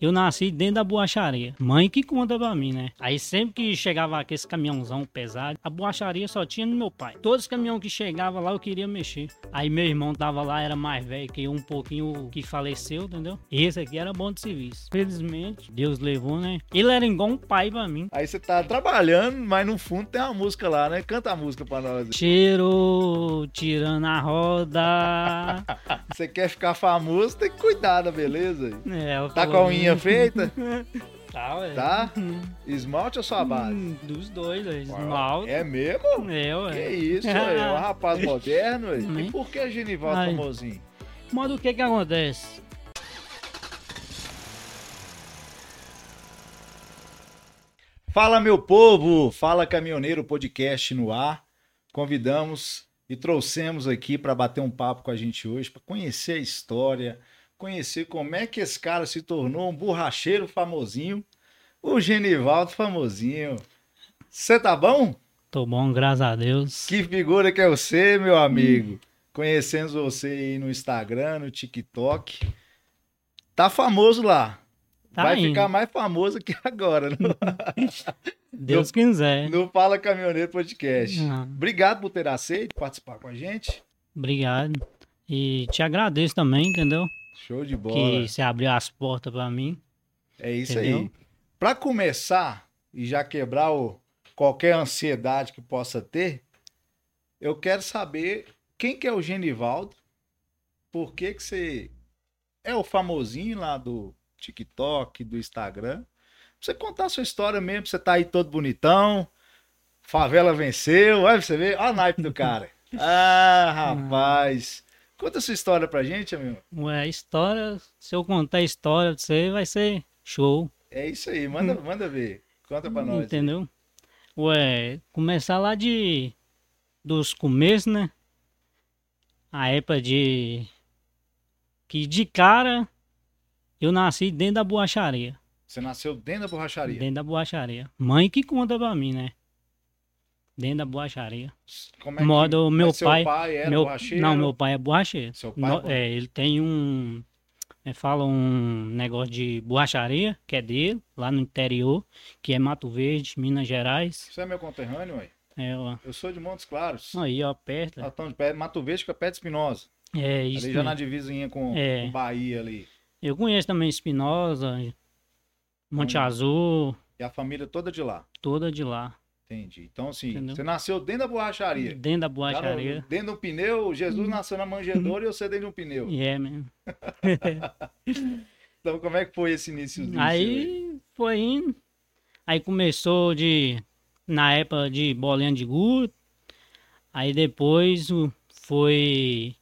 Eu nasci dentro da borracharia. Mãe que conta pra mim, né? Aí sempre que chegava aquele caminhãozão pesado, a borracharia só tinha no meu pai. Todos os caminhões que chegavam lá eu queria mexer. Aí meu irmão tava lá, era mais velho que eu, um pouquinho que faleceu, entendeu? Esse aqui era bom de serviço. Felizmente, Deus levou, né? Ele era igual um pai pra mim. Aí você tá trabalhando, mas no fundo tem uma música lá, né? Canta a música pra nós. Cheiro, tirando a roda. Você quer ficar famoso, tem que cuidar da beleza. É, ela Tá com a unha feita? Tá, ué. Tá? Esmalte ou sua base? Hum, Dos dois, ué. Esmalte. É mesmo? É, ué. Que isso, ué. É um rapaz moderno, ué. E Nem- por que Genivaldo Ai. famosinho? Mas o que que acontece? Fala, meu povo! Fala, Caminhoneiro Podcast no ar. Convidamos e trouxemos aqui para bater um papo com a gente hoje, para conhecer a história, conhecer como é que esse cara se tornou um borracheiro famosinho, o Genivaldo famosinho. Você tá bom? Tô bom, graças a Deus. Que figura que é você, meu amigo. Conhecemos você aí no Instagram, no TikTok. Tá famoso lá. Tá Vai indo. ficar mais famoso que agora. né? Deus quiser. No Fala Caminhoneiro Podcast. Obrigado por ter aceito participar com a gente. obrigado. E te agradeço também, entendeu? Show de bola. Que você abriu as portas pra mim. É isso Entendeu? aí. Para começar e já quebrar o, qualquer ansiedade que possa ter, eu quero saber quem que é o Genivaldo, por que que você é o famosinho lá do TikTok, do Instagram. Pra você contar a sua história mesmo, você tá aí todo bonitão, favela venceu, pra você ver, olha o naipe do cara. Ah, rapaz. Conta a sua história pra gente, amigo. Ué, história, se eu contar a história pra você, vai ser show. É isso aí, manda, manda ver. Conta pra nós. Entendeu? Ué, começar lá de. dos começos, né? A época de. Que de cara eu nasci dentro da borracharia. Você nasceu dentro da borracharia. Dentro da borracharia. Mãe que conta pra mim, né? Dentro da borracharia. Como é que- Modo, meu Mas seu pai. pai era meu, borracheiro? não, meu pai é borracheiro. Seu pai é No- é, ele tem um. é, fala um negócio de borracharia, que é dele, lá no interior, que é Mato Verde, Minas Gerais. Você é meu conterrâneo, ué? É, ó, Eu sou de Montes Claros. aí, ó, perto. Nós estamos de pé, Mato Verde, que é perto de Espinosa. É isso. ali já na divisinha com, É. com Bahia ali. Eu conheço também Espinosa, Monte Hum. Azul, E a família toda de lá. toda de lá. Entendi. Então, assim, Entendeu? você nasceu dentro da borracharia. Dentro da borracharia. dentro de um pneu, Jesus nasceu na manjedoura e você dentro de um pneu. É mesmo. Então, como é que foi esse início? seu Aí foi indo. Aí começou de. Na época de bolinha de gude. Aí depois foi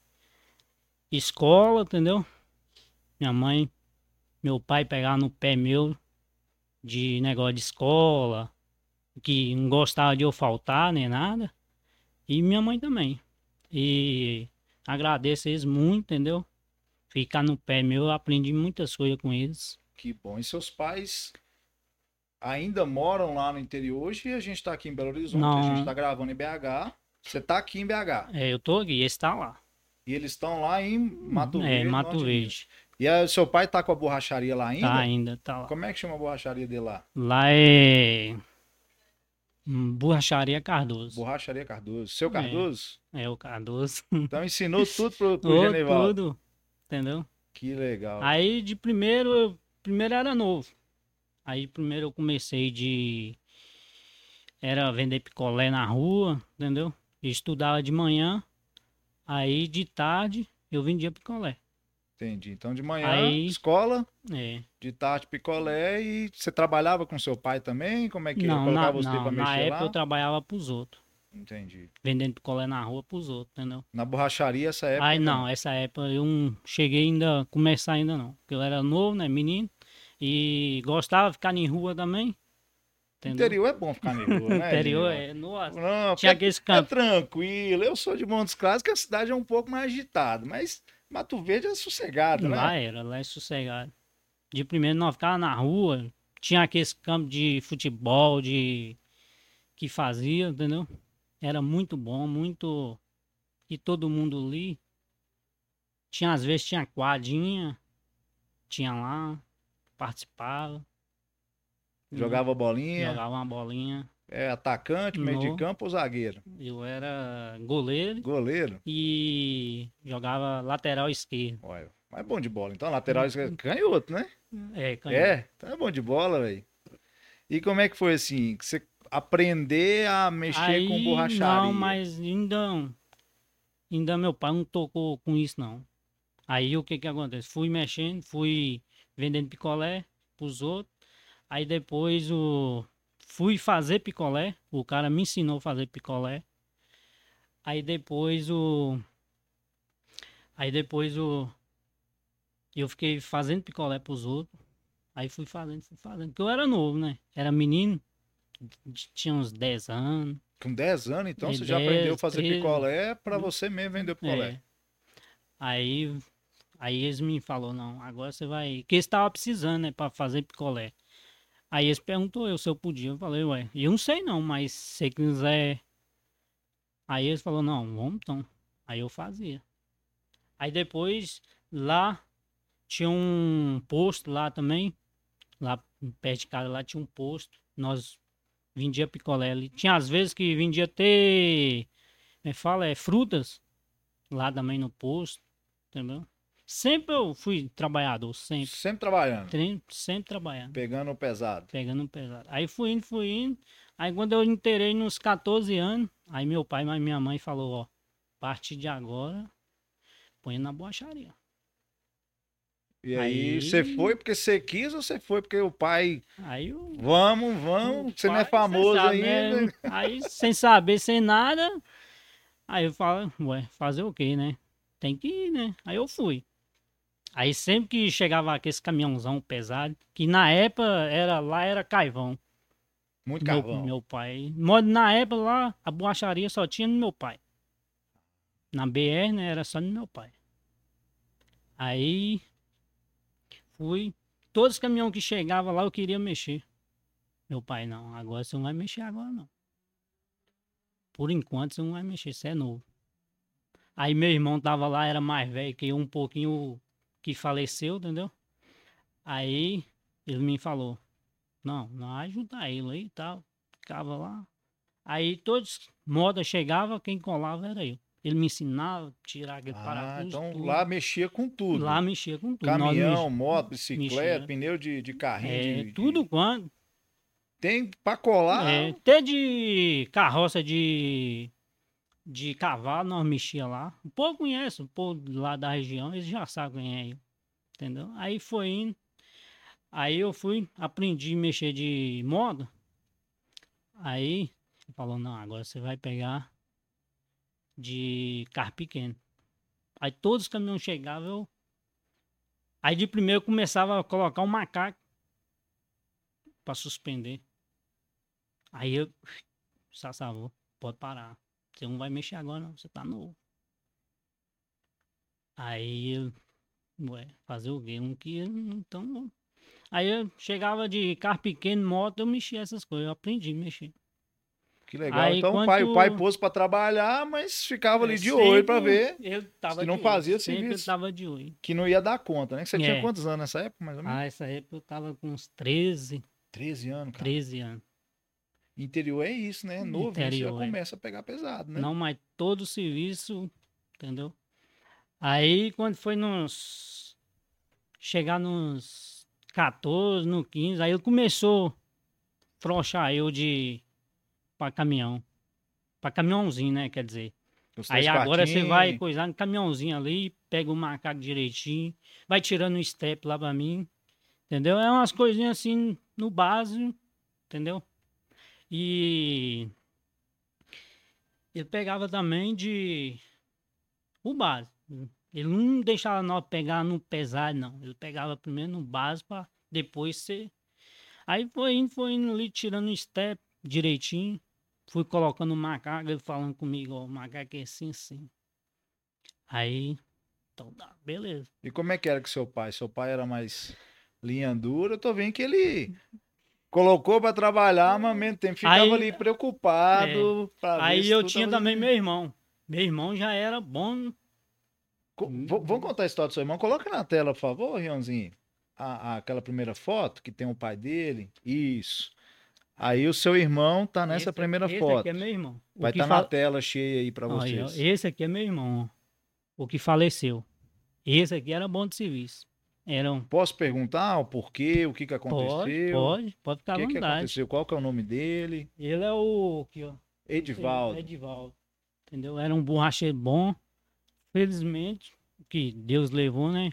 escola, entendeu? Minha mãe, meu pai pegava no pé meu de negócio de escola, que não gostava de eu faltar nem nada. E minha mãe também. E agradeço eles muito, entendeu? Ficar no pé meu, eu aprendi muitas coisas com eles. Que bom. E seus pais ainda moram lá no interior hoje e a gente tá aqui em Belo Horizonte. A Não. gente tá gravando em BH. Você tá aqui em BH. É, eu tô aqui, esse tá lá. E eles estão lá em Mato é, Verde. Mato de Minas. Verde. E aí, seu pai tá com a borracharia lá ainda? Tá ainda, tá lá. Como é que chama a borracharia dele lá? Lá é. Hum, Borracharia Cardoso. Borracharia Cardoso. Seu Cardoso? É o Cardoso. Então ensinou tudo pro, pro Ô, Genivaldo. tudo. Entendeu? Que legal. Aí de primeiro, eu- primeiro era novo. Aí primeiro eu comecei de. Era vender picolé na rua, entendeu? Eu estudava de manhã. Aí de tarde eu vendia picolé. Entendi. Então de manhã, Aí- escola, É. de tarde picolé e você trabalhava com seu pai também? Como é que ele Não, colocava na, você não, pra na mexer época lá? eu trabalhava pros outros. Entendi. Vendendo picolé na rua pros outros, entendeu? Na borracharia essa época? Aí não, essa época eu não cheguei ainda começar ainda não. Porque eu era novo, né, menino. E gostava de ficar em rua também. Entendeu? Interior é bom ficar na rua, né? Interior é, nossa. Não, Tinha aqueles é campos. tranquilo. Eu sou de Montes Claros, que a cidade é um pouco mais agitada, mas Mato Verde é sossegado, Lá né? era, lá é sossegado. De primeiro nós ficava na rua, tinha aqueles campos de futebol, de que fazia, entendeu? Era muito bom, muito. E todo mundo ali. Tinha, às vezes tinha quadrinha, tinha lá. participava. Jogava bolinha, Jogava uma bolinha. É atacante, meio de No. campo ou zagueiro? Eu era goleiro Goleiro. e jogava lateral esquerdo. Olha, mas é bom de bola. Então, lateral esquerdo, canhoto, né? É, canhoto. É, então é bom de bola, velho. E como é que foi assim? que Você aprender a mexer com Aí, borracharia? Não, mas ainda, ainda meu pai não tocou com isso, não. Aí o que que acontece? Fui mexendo, fui vendendo picolé pros outros. Aí depois o fui fazer picolé, o cara me ensinou a fazer picolé. Aí depois o Aí depois o eu fiquei fazendo picolé pros outros. Aí fui fazendo, fui fazendo, porque eu era novo, né? Era menino, tinha uns 10 anos. Com 10 anos, então, você já 10, aprendeu a fazer 13. picolé pra você mesmo vender picolé. É. Aí, aí eles me falou não, agora você vai. Que eles estavam precisando, né, pra fazer picolé. Aí eles perguntou eu se eu podia. Eu falei, ué, eu não sei não, mas se quiser. Aí eles falou não, vamos então. Aí eu fazia. Aí depois, lá, tinha um posto lá também. Lá perto de casa lá tinha um posto. Nós vendia picolé ali. Tinha às vezes que vendia ter. Como é fala? É frutas lá também no posto, entendeu? Sempre eu fui trabalhador, sempre. Sempre trabalhando, Treino, sempre trabalhando, pegando o pesado. pegando pesado. Aí fui indo, fui indo. Aí quando eu inteirei nos 14 anos, aí meu pai e minha mãe falou, ó, a partir de agora, põe na borracharia. E aí, você foi porque você quis ou você foi porque o pai, Aí eu... vamos, vamos, você não é famoso sabe, ainda. né? Aí, sem saber, sem nada, aí eu falo, ué, fazer o quê, né? Tem que ir, né? Aí eu fui. Aí sempre que chegava aquele caminhãozão pesado, que na época era lá era caivão. Muito Meu, carvão. meu pai. Na época lá, a borracharia só tinha no meu pai. Na BR, né? Era só no meu pai. Aí fui. Todos os caminhões que chegavam lá eu queria mexer. Meu pai, não, agora você não vai mexer agora não. Por enquanto você não vai mexer, você é novo. Aí meu irmão tava lá, era mais velho que eu, um pouquinho que faleceu, entendeu? Aí ele me falou, não, não ajudar ele aí e tal. Ficava lá. Aí todos moda chegava, quem colava era eu. Ele me ensinava a tirar aquele Ah, parafuso. então tudo. lá mexia com tudo. Lá mexia com tudo. Caminhão, mex- moto, bicicleta, mexia. pneu de, de carrinho. É, de- tudo de- quanto. Tem pra colar. É, até de carroça de, de cavalo nós mexia lá. O povo conhece, o povo lá da região, eles já sabem quem é eu. Entendeu? Aí foi indo. Aí eu fui, aprendi a mexer de moda. Aí falou, não, agora você vai pegar de carro pequeno. Aí todos os caminhões chegavam, eu... Aí de primeiro eu começava a colocar um macaco para suspender. Aí eu, Sassavô, pode parar. Você não vai mexer agora não, você tá novo. Aí eu, ué, fazer o quê? Não queria, então... Aí eu chegava de carro pequeno, moto, eu mexia essas coisas, eu aprendi a mexer. Que legal. Aí, então o pai, o pai pôs pra trabalhar, mas ficava ali de olho pra sempre ver Eu tava se não fazia serviço. eu tava de olho. que não ia dar conta, né? Que você tinha É. quantos anos nessa época, mais ou menos? Ah, essa época eu tava com uns 13, 13 anos, cara. 13 anos. Interior é isso, né? Novo, você já Interior, é. começa a pegar pesado, né? Não, mas todo o serviço, entendeu? Aí quando foi nos. Chegar nos 14, no 15, aí ele começou a frouxar eu de. pra caminhão. Pra caminhãozinho, né? Quer dizer. Os Aí agora você vai coisar no caminhãozinho ali, pega o macaco direitinho, vai tirando o step lá pra mim. Entendeu? É umas coisinhas assim no básico, entendeu? E ele pegava também de o básico. Ele não deixava nós pegar no pesado, não. Ele pegava primeiro no básico pra depois ser. Aí foi indo, foi indo ali, tirando o step direitinho. Fui colocando o macaco, ele falando comigo, ó, o macaco é assim, assim. Aí, então tá, beleza. E como é que era com seu pai? Seu pai era mais linha dura. Eu tô vendo que ele colocou pra trabalhar, mas mesmo tempo ficava Aí- ali preocupado. ver Aí eu tinha também meu irmão. Meu irmão já era bom. Co- Vamos contar a história do seu irmão? Coloca na tela, por favor, Rionzinho. a- a- aquela primeira foto que tem o pai dele? Isso. Aí o seu irmão tá nessa Esse- primeira esse foto. aqui é meu irmão. O Vai estar na fala- tela cheia aí pra Aí, ó, vocês. esse aqui é meu irmão. O que faleceu. Esse aqui era bom de serviço. Era um. Posso perguntar o porquê, o que que Pode, aconteceu? pode, pode ficar O à que que vontade. aconteceu? Qual que é o nome dele? Ele é o. Aqui, ó. Edivaldo. Edivaldo. Entendeu? Era um borracheiro bom. Felizmente, que Deus levou, né?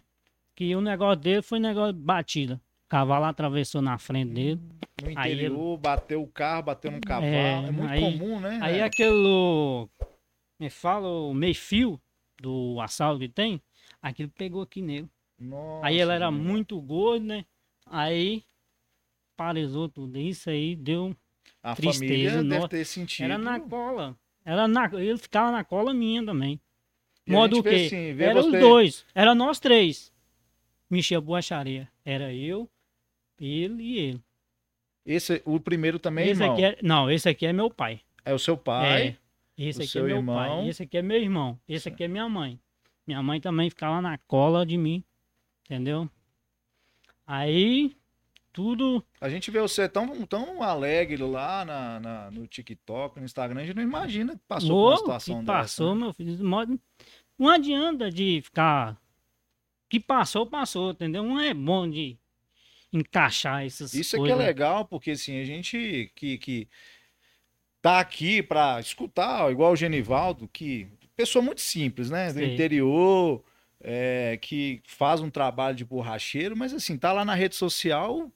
Que o negócio dele foi negócio de batida. O cavalo atravessou na frente dele. No Aí ele- interior, bateu o carro, bateu num cavalo. É, muito aí- comum, né? Aí né? aquele. Me fala o meio fio do assalto que tem. Aquilo pegou aqui nele. Nossa, Aí ele era mano. muito gordo, né? Aí paralisou tudo. Isso aí deu. A tristeza, família deve sentido. Era na cola. Era na... Ele ficava na cola minha também. E Modo quê? assim, era você- os dois. Era nós três. Michel Boacharia. Era eu, ele e ele. Esse, o primeiro também, esse irmão. é... Não, esse aqui é meu pai. É o seu pai. É. Esse aqui é meu irmão. pai. Esse aqui é meu irmão. Esse aqui é minha mãe. Minha mãe também ficava na cola de mim. Entendeu? Aí, tudo. A gente vê você tão, tão alegre lá na, na- no TikTok, no Instagram, a gente não imagina que passou por uma situação que dessa. passou, né? meu filho. Não adianta de ficar. Que passou, passou, entendeu? Não é bom de encaixar essas Isso é que coisas. é legal, porque assim, a gente que, que tá aqui pra escutar, ó, igual o Genivaldo, que pessoa muito simples, né? Do Sim. interior, é, que faz um trabalho de borracheiro, mas assim, tá lá na rede social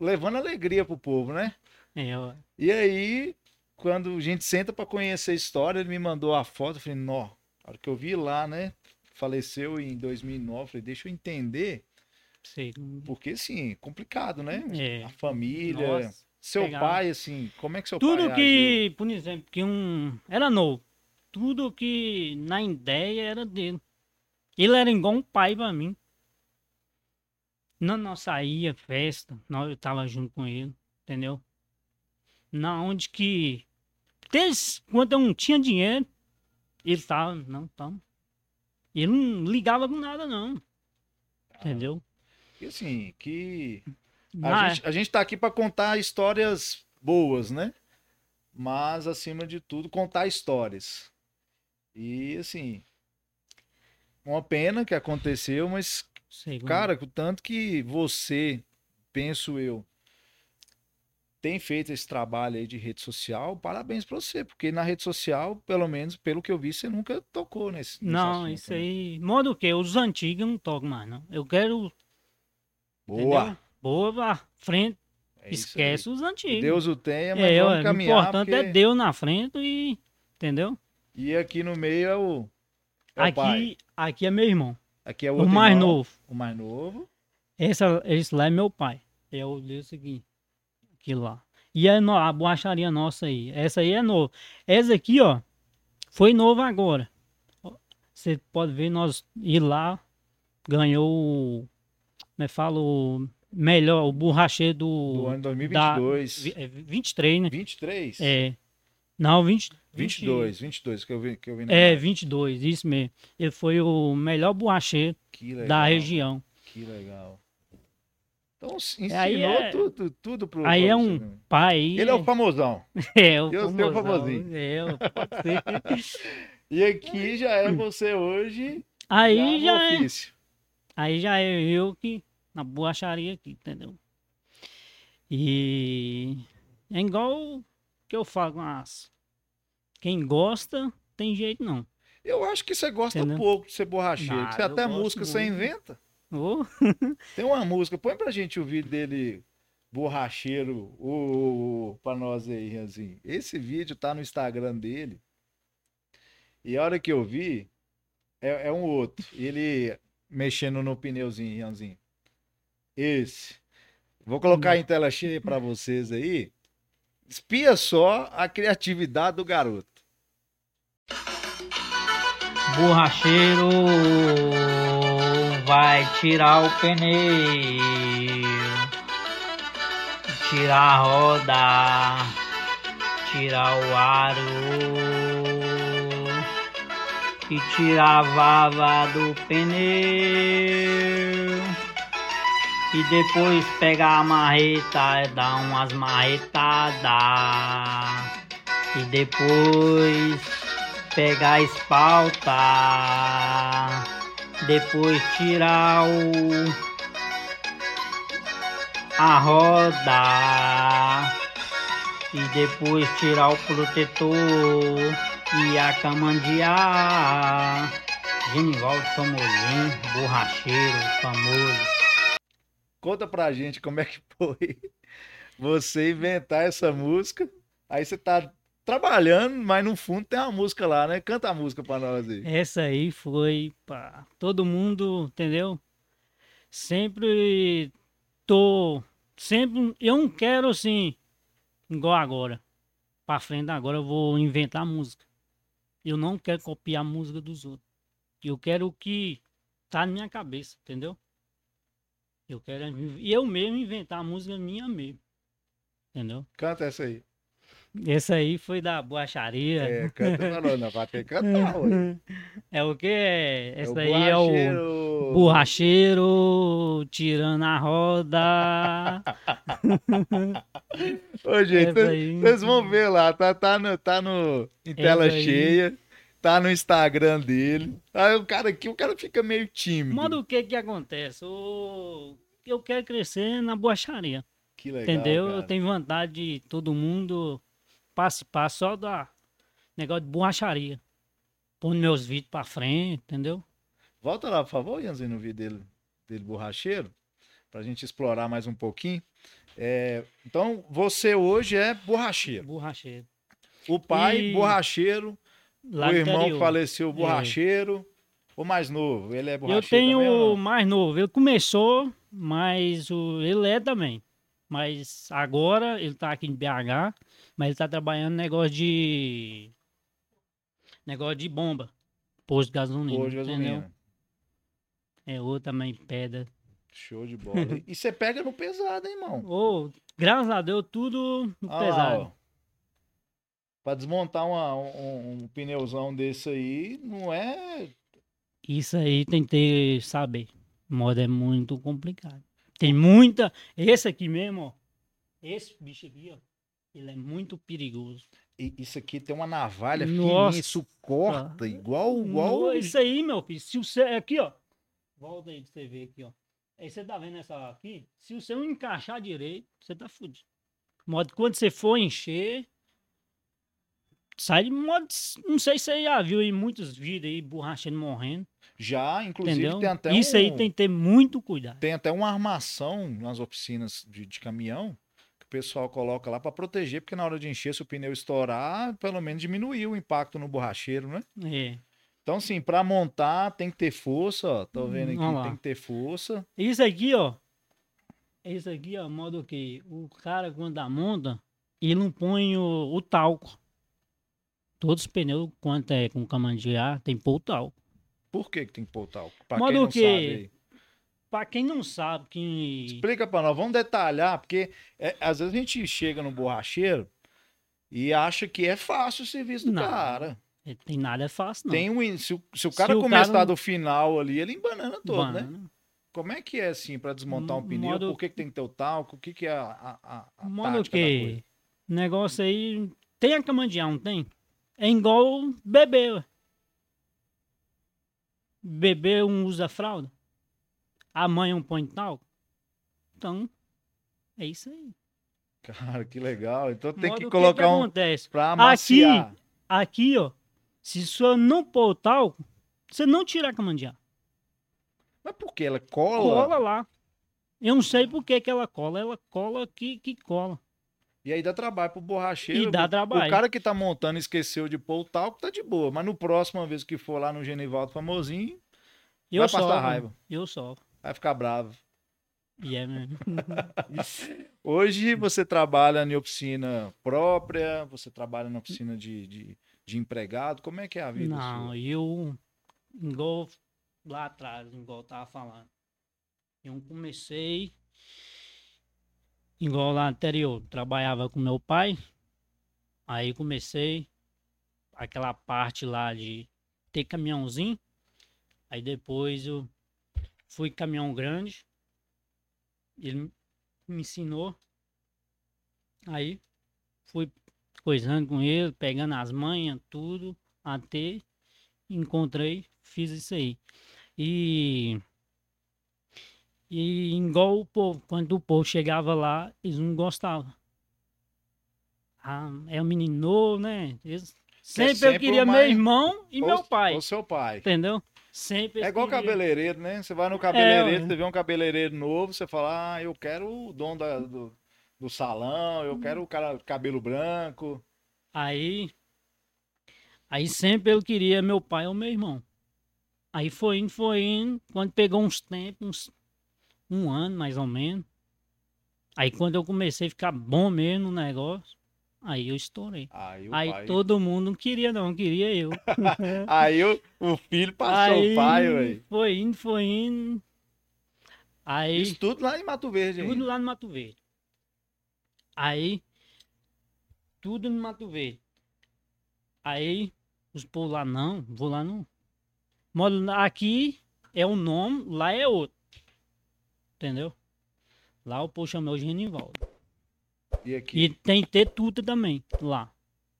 levando alegria pro povo, né? É, ó, E aí, quando a gente senta pra conhecer a história, ele me mandou a foto, eu falei, nó, a hora que eu vi lá, né? Faleceu em 2009, eu falei, deixa eu entender, sei. porque assim, complicado, né? É. A família, Nossa. seu pai, assim, como é que seu Tudo pai que, por exemplo, que um. Era novo. Tudo que na ideia era dele. Ele era igual um pai pra mim. Não nós saía, festa, nós, eu tava junto com ele, entendeu? Na onde que. Desde quando eu não tinha dinheiro, ele tava, não, tamo. Ele não ligava com nada, não. Entendeu? E assim, que a, Na- gente, a gente tá aqui pra contar histórias boas, né? Mas, acima de tudo, contar histórias. E, assim, uma pena que aconteceu, mas sei, Cara, o tanto que você, penso eu, tem feito esse trabalho aí de rede social, parabéns pra você, porque na rede social, pelo menos pelo que eu vi, você nunca tocou nesse, nesse Não, assunto, isso né? aí. Modo o quê? Os antigos não toco mais, não. Eu quero. Boa! Entendeu? Boa frente. É Esquece os antigos. Deus o tenha, mas é, vamos o caminhar, importante é porque... Deus na frente e. Entendeu? E aqui no meio é o, é pai. aqui, aqui é meu irmão. Aqui é o O mais irmão, novo. O mais novo. Esse, esse lá é meu pai. É o desse aqui. Aquilo lá. E a, no- a borracharia nossa aí. Essa aí é nova. Essa aqui, ó. Foi nova agora. Você pode ver, nós ir lá. Ganhou. Como é que fala? O melhor, o borracheiro do. Do ano da- 2022. vi- é 23, né? 23? É. Não, 20, 22, 22 que eu vi, que eu vi na É, live. 22, isso mesmo. Ele foi o melhor borracheiro legal. da região. Que legal. Então ensinou Aí é- tudo, tudo pro Aí é um pai. Ele é o famosão. É, o Eu famosão. famosinho. É, pode ser. E aqui já é você hoje. Aí já é. Aí já é eu que. Na borracharia aqui, entendeu? E. É igual que eu falo com as. Quem gosta, tem jeito não. Eu acho que você gosta Entendeu? pouco de ser borracheiro. Nada, que você até música você muito. inventa. Ô, Tem uma música, põe pra gente o vídeo dele, borracheiro, o, o, pra nós aí, Ranzinho. Esse vídeo tá no Instagram dele. E a hora que eu vi, é, é um outro. Ele mexendo no pneuzinho, Ranzinho. Esse. Vou colocar em tela cheia pra vocês aí. Espia só a criatividade do garoto. borracheiro vai tirar o pneu, tirar a roda, tirar o aro e tirar a vava do pneu. E depois pegar a marreta e dar umas marretadas. E depois pegar a espalta. Depois tirar o a roda e depois tirar o protetor e a camandear. Genivaldo Famosinho, borracheiro famoso. Conta pra gente como é que foi você inventar essa música. Aí você tá trabalhando, mas no fundo tem uma música lá, né? Canta a música pra nós aí. Essa aí foi pra todo mundo, entendeu? Sempre tô. Sempre. Eu não quero assim. Igual agora. Pra frente agora eu vou inventar música. Eu não quero copiar a música dos outros. Eu quero o que tá na minha cabeça, entendeu? Eu quero eu mesmo inventar a música minha mesmo. Entendeu? Canta essa aí. Esse aí foi da boacharia. É, canta nós, não vai ter que cantar, ué. É o que? Esse o daí é o borracheiro. tirando a roda. Ô, gente, Essa aí. vocês vão ver lá, tá, tá, no, tá no, em tela Essa aí. Tá no Instagram dele. Aí o cara aqui, o cara fica meio tímido. Mano, o que que acontece? O... Eu quero crescer na boacharia. que legal, entendeu? cara. Eu tenho vontade de todo mundo participar só da negócio de borracharia. Pondo meus vídeos pra frente, entendeu? Volta lá, por favor, Ianzinho, no vídeo dele, dele borracheiro, pra gente explorar mais um pouquinho. É, então, você hoje é borracheiro. Borracheiro. O pai, E- borracheiro. Lá o irmão interior. faleceu, borracheiro. O mais novo, ele é Eu borracheiro tenho também o mais novo. Ele começou, mas o... ele é também. Mas agora ele tá aqui em BH, mas ele tá trabalhando negócio de. Negócio de bomba. Posto de gasolina. Pô, de entendeu? gasolina. É outro também, pedra. Show de bola. E você pega no pesado, hein, irmão? Ô, graças a Deus, tudo no lá, pesado. ó. Pra desmontar uma- um, um pneuzão desse aí, não é. Isso aí tem que ter, saber. Moda é muito complicado. Tem muita. Esse aqui mesmo, ó. Esse bicho aqui, ó. Ele é muito perigoso. i- Isso aqui tem uma navalha Nossa. fininha, isso corta, igual. igual... No- Isso aí, meu filho. Se você. Aqui, ó. Volta aí pra você ver aqui, ó. Aí você tá vendo essa aqui? Se você não encaixar direito, você tá fudido. Modo quando você for encher. Sai de modo. Não sei se você já viu aí muitos vídeos aí, borracheiro morrendo. Já, inclusive, Entendeu? tem até Isso um, aí tem que ter muito cuidado. tem até uma armação nas oficinas de, de caminhão que o pessoal coloca lá pra proteger, porque na hora de encher, se o pneu estourar, pelo menos diminuir o impacto no borracheiro, né? É. Então, assim, pra montar tem que ter força, ó. Tô vendo Vamos lá. aqui, tem que ter força. Isso aqui, ó. Isso aqui, ó, modo que o cara quando dá monta, ele não põe o, o talco. Todos os pneus, quanto é com camandiar, tem o talco. Por que, que tem que pôr talco? Pra Modo quem não que- sabe. Pra quem não sabe, que Explica pra nós, vamos detalhar, porque é, às vezes a gente chega no borracheiro e acha que é fácil o serviço do Não. cara. tem nada é fácil, não. Tem um, se, o, se o cara o começar cara- do final ali, ele embanana todo, né? Mano, Como é que é assim pra desmontar um M- pneu? modo- Por que, que tem que ter o talco? O que, que é a, a, a, Modo que negócio aí. Tem a camandiar, não tem? É igual bebê. Bebê um usa fralda. A mãe um põe talco. Então, é isso aí. Cara, que legal. Então tem Modo que que colocar que um acontece? pra amaciar. Aqui, ó. Se você não pôr talco, você não tira a camandiar. Mas por que? Ela cola? Cola lá. Eu não sei por que, que ela cola. Ela cola aqui que cola. E aí dá trabalho pro borracheiro. E dá O trabalho. cara que tá montando esqueceu de pôr o talco, tá de boa. Mas no próximo vez que for lá no Genivaldo Famosinho, Eu Vai passar raiva. Eu sofro. vai ficar bravo. E é mesmo. Hoje você trabalha em oficina própria, você trabalha na oficina de, de, de empregado. Como é que é a vida Não, sua? eu, igual lá atrás, igual eu tava falando. Eu comecei, igual lá anterior, trabalhava com meu pai. Aí comecei aquela parte lá de ter caminhãozinho. Aí depois eu fui caminhão grande. Ele me ensinou. Aí fui coisando com ele, pegando as manhas, tudo, até encontrei, fiz isso aí. E. E igual o povo, quando o povo chegava lá, eles não gostavam. Ah, é um menino novo, né? Eles, sempre, sempre eu queria o meu mais- irmão e meu Ou- pai. Ou seu pai. Entendeu? Sempre. É igual cabeleireiro, né? Você vai no cabeleireiro, ué. você vê um cabeleireiro novo, você fala, ah, eu quero o dono da- do, do salão, eu quero o cara cabelo branco. Aí. Aí sempre eu queria meu pai ou meu irmão. Aí foi indo, foi indo. Quando pegou uns tempos, uns, um ano mais ou menos. Aí quando eu comecei a ficar bom mesmo no negócio, aí eu estourei. Aí o Aí pai. todo mundo não queria, não, queria eu. Aí o, o filho passou aí o pai, velho. foi indo, foi indo. Aí. Isso tudo lá em Mato Verde, Tudo ainda. lá no Mato Verde. Aí, tudo no Mato Verde. Aí, os povos lá, não, vou lá não. Moro aqui é um nome, lá é outro. Entendeu? Lá o povo chama o Genivaldo. E aqui? E tem Tetuta também, lá.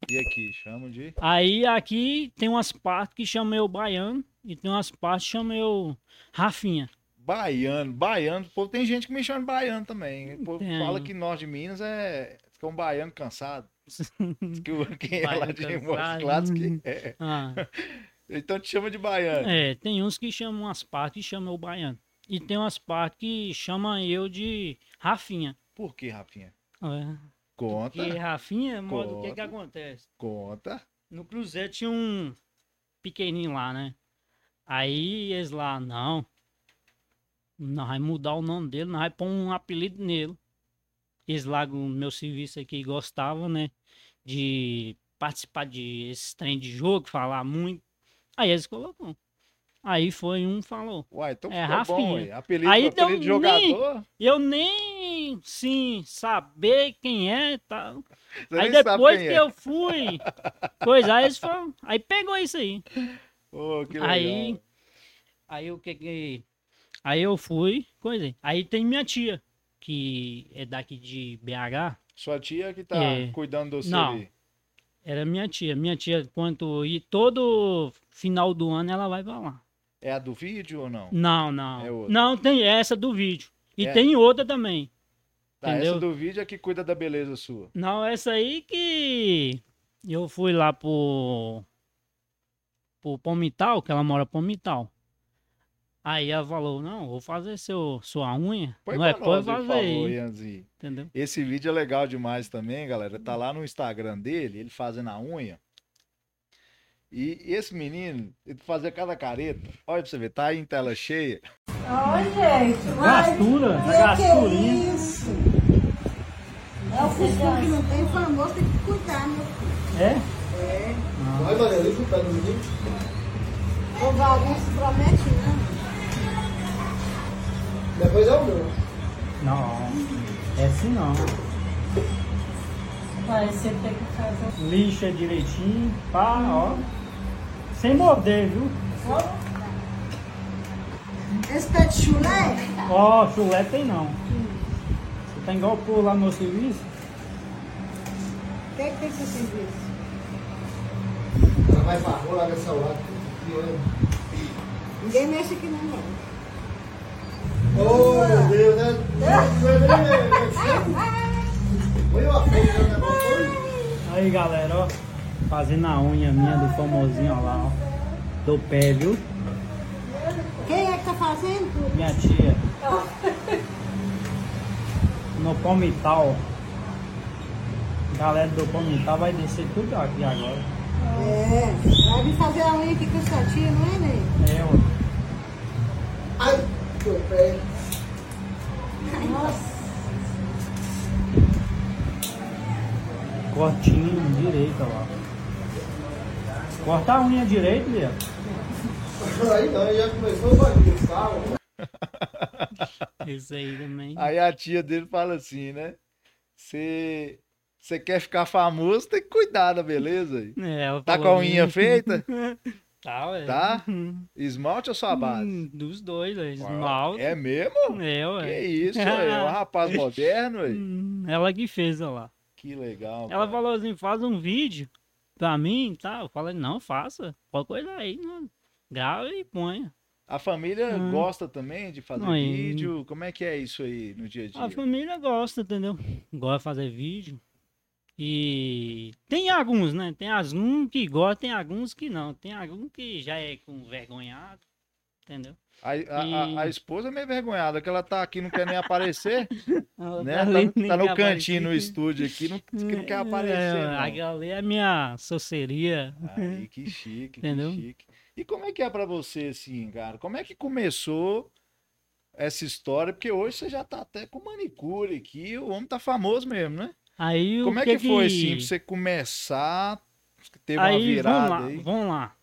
E aqui? Chama de. Aí, aqui tem umas partes que chamam eu Baiano e tem umas partes que chamam eu Rafinha. Baiano, baiano. Pô, tem gente que me chama de baiano também. O povo Tem. fala que norte de Minas é, é um baiano cansado. Que o- quem é lá de. Montes Claros que é. Ah. Então te chama de baiano. É, tem uns que chamam umas partes que chamam o baiano. E tem umas partes que chamam eu de Rafinha. Por que, Rafinha? É. Conta, Porque Rafinha, modo, o que que Conta. acontece? conta. No Cruzeiro tinha um pequenininho lá, né? Aí eles lá, não. Nós vai mudar o nome dele, nós vai pôr um apelido nele. Eles lá no meu serviço aqui gostavam, né? De participar de esse trem de jogo, falar muito. Aí eles colocam. Aí foi um falou. Uai, então É, bom, Rafinha. ué. Apelido, Aí apelido deu de jogador. nem- Eu nem, sim, saber quem é e tal. Você Aí depois que é. eu fui, coisa, aí eles foram, aí pegou isso aí. Aí, aí o que que, aí eu fui, coisa, aí tem minha tia, que é daqui de BH, Sua tia que tá É. cuidando do você Não. ali. era minha tia, minha tia, quando ir todo final do ano ela vai pra lá. É a do vídeo ou não? Não, não, É não, tem essa do vídeo, e É. tem outra também. Tá, essa entendeu? do vídeo é que cuida da beleza sua. Não, essa aí que eu fui lá pro, pro Palmital, que ela mora Palmital. Aí ela falou, não, vou fazer seu, sua unha. Põe não é, pode fazer favor, entendeu? Esse vídeo é legal demais também, galera. Tá lá no Instagram dele, ele fazendo a unha. E esse menino, ele fazia cada careta. Olha pra você ver, tá aí em tela cheia. Oi, gente. Mas Gastura, que que é gasturinha. isso? É o costume que não tem, famoso tem que cuidar, né? É? Vai, Maria, deixa o pé no menino. O se promete, né? Depois é o meu. Não, é assim não. Vai, você tem que fazer. Lixa direitinho, pá, ó. Sem morder, viu? Esse pé de chulé, Ó, chulé tem não. Você tá igual por lá no meu serviço? o que, é que tem que ser serviço? Ela vai pra rua, o celular. E olha. Ninguém mexe aqui não, não. Oh, meu Deus, né? Foi uma feira, né? Aí galera, ó. Fazendo a unha minha do famosinho, ó lá, ó. Do pé, viu? Quem é que tá fazendo? Minha tia. No Palmital. Galera do Palmital vai descer tudo aqui agora. É, vai vir fazer a unha aqui com sua tia, não é, Ney? É, ó. Ai, meu pé. Nossa, Cortinho direito, ó lá. Corta a unha direito, Lia. Aí não, já começou o bagunçar. Esse aí também. Aí a tia dele fala assim, né? Você você quer ficar famoso, tem que cuidar da beleza. aí. É, Tá com a unha feita? Tá, ué. Tá? Hum, Esmalte ou só a base? hum, Dos dois, ué. Esmalte. É mesmo? É, Que ué. isso, ué. É um rapaz moderno, ué. Hum, Ela que fez, olha lá. Que legal. Ela cara. falou assim, faz um vídeo pra mim e tal. Eu falei, não, faça. Qualquer coisa aí, mano. Grava e ponha. A família Hum. gosta também de fazer Não, vídeo? Como é que é isso aí no dia a dia? A família gosta, entendeu? Gosta de fazer vídeo. E tem alguns, né? Tem alguns que gostam, tem alguns que não. Tem alguns que já é com vergonhado, entendeu? A, a- a- esposa é meio vergonhada, que ela tá aqui, não quer nem aparecer, né? Tá, no- nem tá no cantinho no estúdio aqui, não, que não quer aparecer, É, A galera é minha assessoria. Aí, que chique, Entendeu? que chique. E como é que é pra você, assim, cara? Como é que começou essa história? Porque hoje você já tá até com manicure aqui, o homem tá famoso mesmo, né? Aí Como é que, foi, assim, pra você começar, teve uma Aí virada vamos lá, aí? vamos lá.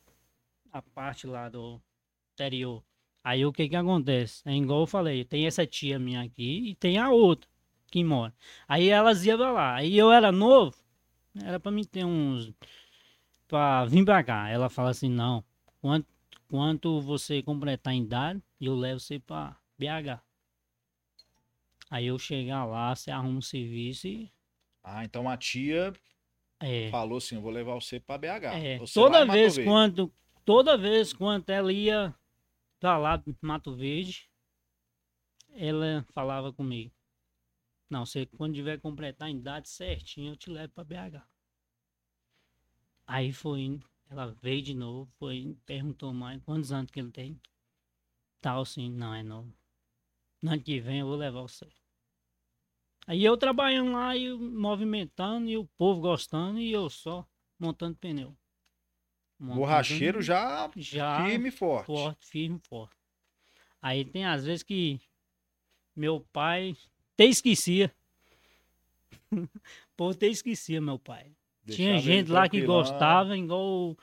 A parte lá do interior. Aí o que que acontece? É igual eu falei, tem essa tia minha aqui e tem a outra que mora. Aí elas iam pra lá. Aí eu era novo, era pra mim ter uns. pra vir pra cá. Ela fala assim: não, quanto, quanto você completar em idade, eu levo você pra BH. Aí eu chegar lá, você arruma um serviço e. Ah, então a tia É. falou assim, eu vou levar você pra BH. É, Você toda vez quando toda vez quando ela ia pra lá Mato Verde, ela falava comigo. Não, você quando tiver completar a idade certinho, eu te levo pra BH. Aí foi, indo, ela veio de novo, foi, indo, perguntou mais quantos anos que ele tem. Tal assim, não é novo. No ano que vem eu vou levar você. Aí eu trabalhando lá e movimentando, e o povo gostando, e eu só montando pneu. Montando Borracheiro já já firme e forte. forte, firme, forte. Aí tem às vezes que meu pai até esquecia. Pô, até esquecia meu pai. Tinha Deixava ele gente lá que gostava, igual,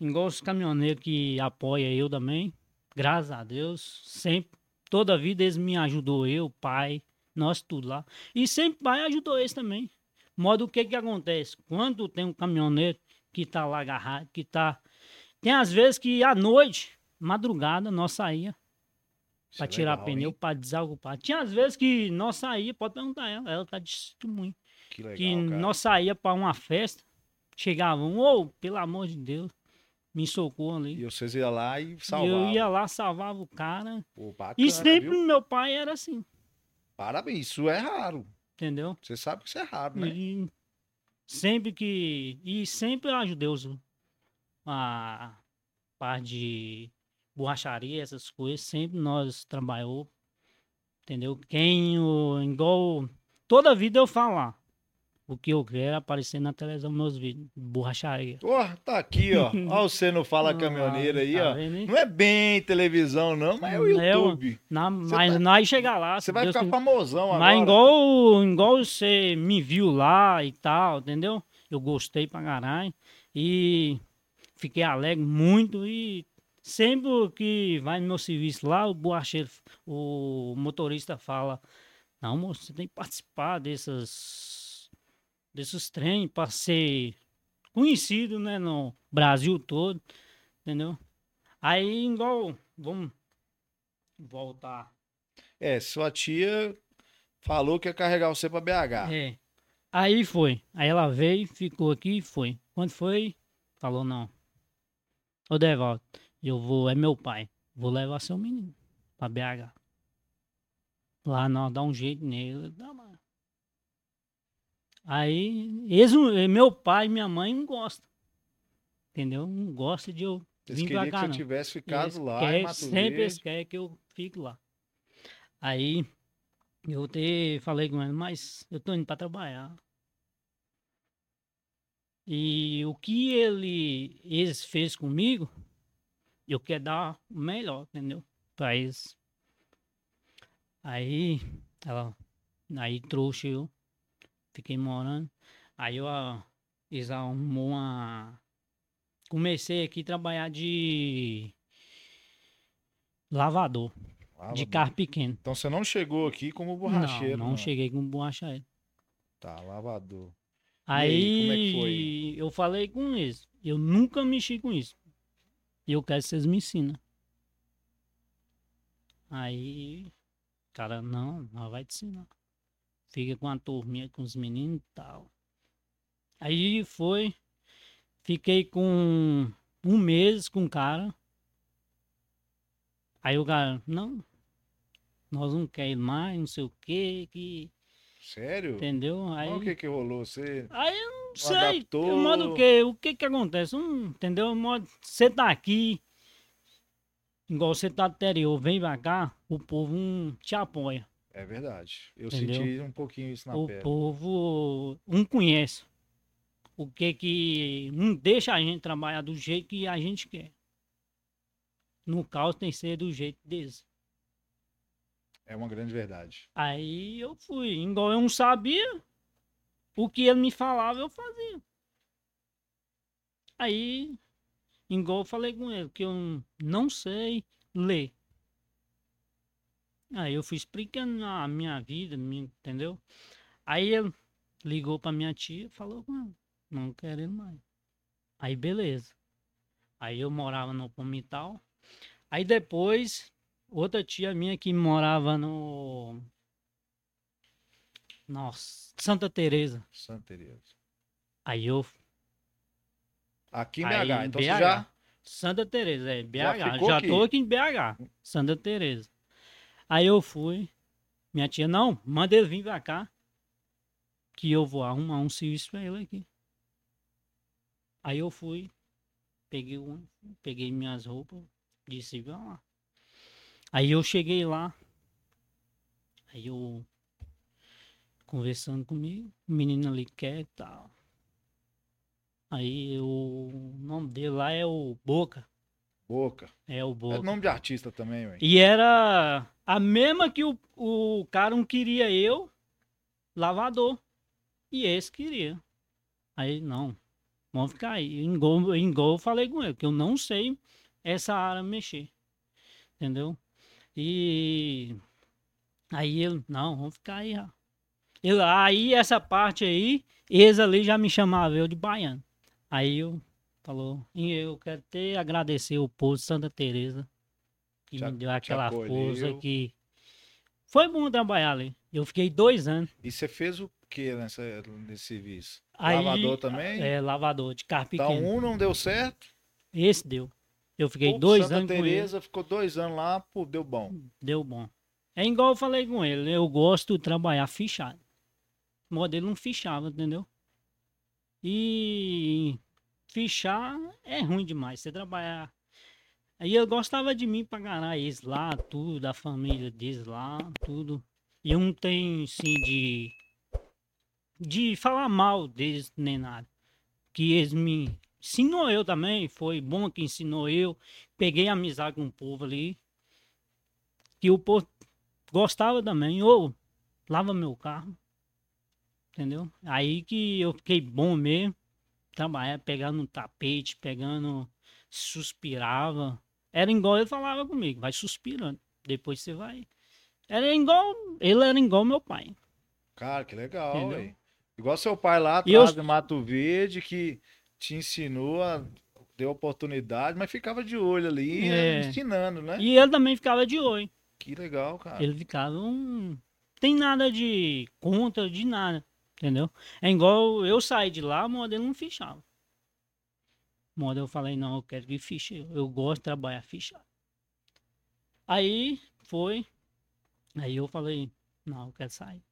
igual os caminhoneiros que apoia eu também. Graças a Deus. Sempre, toda a vida eles me ajudou, eu, pai, nós tudo lá. E sempre pai ajudou eles também. Modo o que que acontece? Quando tem um caminhoneiro que tá lá agarrado, que tá... Tem às vezes que à noite, madrugada, nós saía pra é tirar legal, pneu, pra desocupar. Tinha às vezes que nós saía, pode perguntar a ela, ela tá de testemunho Que legal, que cara. nós saía para uma festa, chegavam, ô, pelo amor de Deus, me socorro ali. E vocês iam lá e E salvavam. eu ia lá, salvava o cara. Pô, E bacana, sempre viu? meu pai era assim, Parabéns, isso é raro. entendeu? Você sabe que isso é raro, né? E sempre que. E sempre ajudei os, a parte de borracharia, essas coisas, sempre nós trabalhou. Entendeu? Quem, o, igual. Toda vida eu falar. O que eu quero é aparecer na televisão meus vídeos. Borracharia. Ó, tá aqui, ó. Ó, você não fala caminhoneiro aí, Tá ó. vendo? Não é bem televisão, não, mas é o. YouTube. Na, Você mas tá- nós chegar lá. Você vai Deus ficar quiser. famosão agora. Mas igual, igual você me viu lá e tal, entendeu? Eu gostei pra caralho. E fiquei alegre muito. E sempre que vai no meu serviço lá, o borracheiro, o motorista fala: Não, moço, você tem que participar dessas, desses trem para ser conhecido, né, no Brasil todo, entendeu? Aí, igual, vamos voltar. É, sua tia falou que ia carregar você pra BH. É. Aí foi. Aí ela veio, ficou aqui e foi. Quando foi, falou não. Ô Devaldo, eu vou, é meu pai. Vou levar seu menino pra BH. Lá nós dá um jeito nele. Dá uma... Aí, eles, não- meu pai e minha mãe não gostam. Entendeu? Não gostam de eu Eles vir pra cá, que não. tivesse ficado Eles lá querem- sempre eles querem que eu fique lá. Aí eu até falei com ele, mas eu tô indo para trabalhar. E o que ele eles fez comigo, eu quero dar o melhor, entendeu? Para eles. Aí ela aí trouxe eu, fiquei morando. Aí eu ah, eles arrumou uma comecei aqui a trabalhar de lavador Ah, de carro pequeno. Então você não chegou aqui como borracheiro. não, não cheguei com borracheiro. Tá, lavador. Aí, aí, como é que foi? eu falei com eles. Eu nunca mexi com isso. E eu quero que vocês me ensinam. Aí, cara, não, não vai te ensinar. Fica com a turminha, com os meninos e tal. Aí foi, fiquei com um mês com o cara. Aí o cara, não, nós não queremos mais, não sei o que, que. Sério? Entendeu? Aí, Mas o que que rolou? Você aí eu não Não sei. adaptou? O modo que, o que que acontece? Hum, entendeu? O modo, você tá aqui, igual você tá no interior, vem pra cá, o povo não te apoia. É verdade. Eu Entendeu? senti um pouquinho isso na o pele. povo não conhece. O que que não deixa a gente trabalhar do jeito que a gente quer. No caos tem que ser do jeito deles. É uma grande verdade. Aí eu fui, igual eu não sabia, o que ele me falava eu fazia. Aí, igual eu falei com ele, que eu não sei ler. Aí eu fui explicando a minha vida, minha- entendeu? Aí ele ligou pra minha tia e falou com ela, não quero ele mais. Aí beleza. Aí eu morava no Pomital. Aí depois, outra tia minha que morava no. Nossa, Santa Teresa. Santa Teresa. Aí eu. Aqui em aí BH. Então você BH. já. Santa Teresa, é, BH. Já, ficou aqui? tô aqui em BH, Santa Teresa. Aí eu fui. Minha tia, não, manda ele vir pra cá. Que eu vou arrumar um serviço pra ele aqui. Aí eu fui, peguei, um, peguei minhas roupas, disse, vai lá. Aí eu cheguei lá. Aí eu conversando comigo, o menino ali quer e tal. Aí o nome dele lá é o Boca. Boca. É o É Boca. nome de artista também, ué. E era a mesma que o, o cara não queria eu, lavador. E esse queria. Aí, não, vamos ficar aí. Em gol, em gol eu falei com ele, que eu não sei essa área mexer. Entendeu? E aí ele, não, vamos ficar aí. Ele, aí essa parte aí, eles ali já me chamavam eu de baiano. Aí eu falou, e eu quero até agradecer o povo de Santa Teresa que me deu aquela força que foi bom trabalhar ali. Eu fiquei dois anos. E você fez o que nessa, nesse serviço? Aí, Lavador também? É, lavador de carro Então pequeno. um não deu certo. Esse deu. Eu fiquei Pô, dois Santa anos com ele. Teresa ficou dois anos lá, pô, deu bom. Deu bom. É igual eu falei com ele. Eu gosto de trabalhar fichado. O modelo não fichava, entendeu? E fichar é ruim demais. Você trabalhar. Aí ele gostava de mim pra ganhar eles lá, tudo, da família deles lá, tudo. E eu não tenho, assim, de. de falar mal deles nem nada. Que eles me ensinou eu também. Foi bom que ensinou eu. Peguei amizade com o povo ali que o povo gostava também, ou lava meu carro, entendeu? Aí que eu fiquei bom mesmo, trabalhar, pegando tapete, pegando, suspirava. Era igual ele falava comigo, vai suspirando, depois você vai. Era igual, ele era igual meu pai. Cara, que legal, velho. Igual seu pai lá E eu- atrás de Mato Verde, que te ensinou, a- deu oportunidade, mas ficava de olho ali, É. ensinando, né? E ele também ficava de olho. Que legal, cara. Ele ficava um. Tem nada de conta, de nada. Entendeu? É igual eu saí de lá, o modelo não fichava. Modelo eu falei, não, eu quero que fiche. Eu, gosto de trabalhar fichado. Aí foi. Aí eu falei, não, eu quero sair.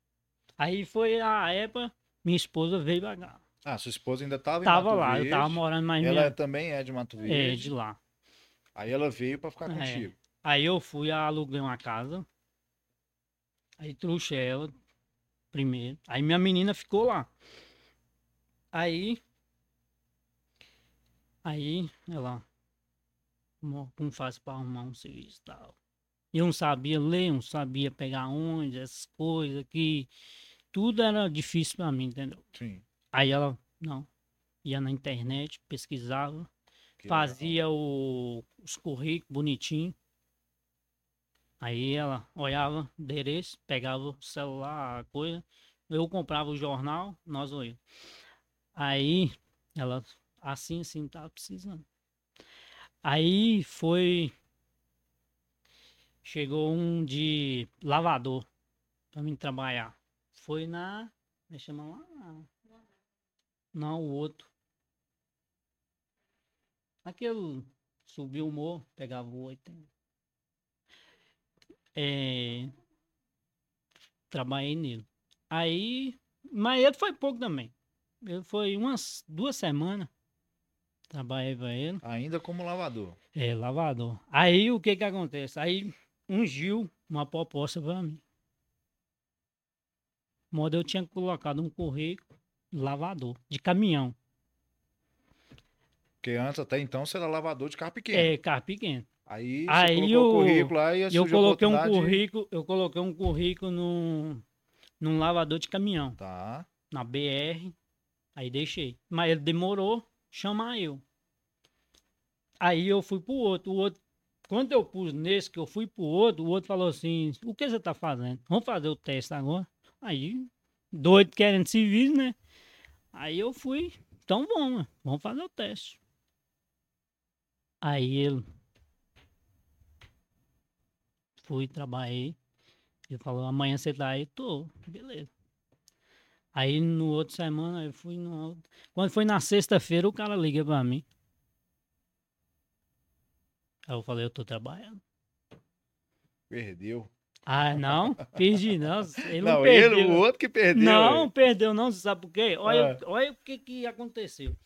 Aí foi a época, minha esposa veio pra cá. Ah, sua esposa ainda tava em Tava lá, Verde. eu tava morando mais Ela minha. também é de Mato É, Verde. de lá. Aí ela veio pra ficar É. contigo. Aí eu fui, aluguei uma casa. Aí trouxe ela primeiro. Aí minha menina ficou lá. Aí. Aí ela. "Mo, Como faz pra arrumar um serviço e tal? Eu não sabia ler, não sabia pegar onde, essas coisas que. Tudo era difícil pra mim, entendeu? Sim. Aí ela, não. Ia na internet, pesquisava que fazia o- os currículos bonitinho. Aí ela olhava o endereço, pegava o celular, a coisa. Eu comprava o jornal, nós olhamos. Aí ela, assim, assim, tava precisando. Aí foi. Chegou um de lavador pra mim trabalhar. Foi na. Como é que chama lá? Não, o outro. Aquele subiu o morro, pegava o oito. É, trabalhei nele. Aí, mas ele foi pouco também. Ele foi umas duas semanas. Trabalhei pra ele. Ainda como lavador. É, lavador. Aí o que que acontece? Aí ungiu uma proposta pra mim. Modo eu tinha colocado um currículo lavador, de caminhão. Porque antes, até então, você era lavador de carro pequeno. É, carro pequeno. Aí você Aí o- currículo e Eu coloquei um currículo, eu coloquei um currículo num, num lavador de caminhão, Tá. na BR. Aí deixei. Mas ele demorou chamar eu. Aí eu fui pro outro. O outro, quando eu pus nesse que eu fui pro outro, o outro falou assim: "O que você tá fazendo? Vamos fazer o teste agora?" Aí, doido querendo serviço, né? Aí eu fui, então vamos, vamos fazer o teste. Aí ele fui, trabalhei. Ele falou, amanhã você tá aí? Tô, beleza. Aí no outro semana eu fui no outro. Quando foi na sexta-feira, o cara liga pra mim. Aí eu falei, eu tô trabalhando. Perdeu. Ah, não, perdi não. Ele não, não, perdeu. ele, o outro que perdeu. Não, perdeu não, você sabe por quê? Olha, Ah. olha o que que aconteceu.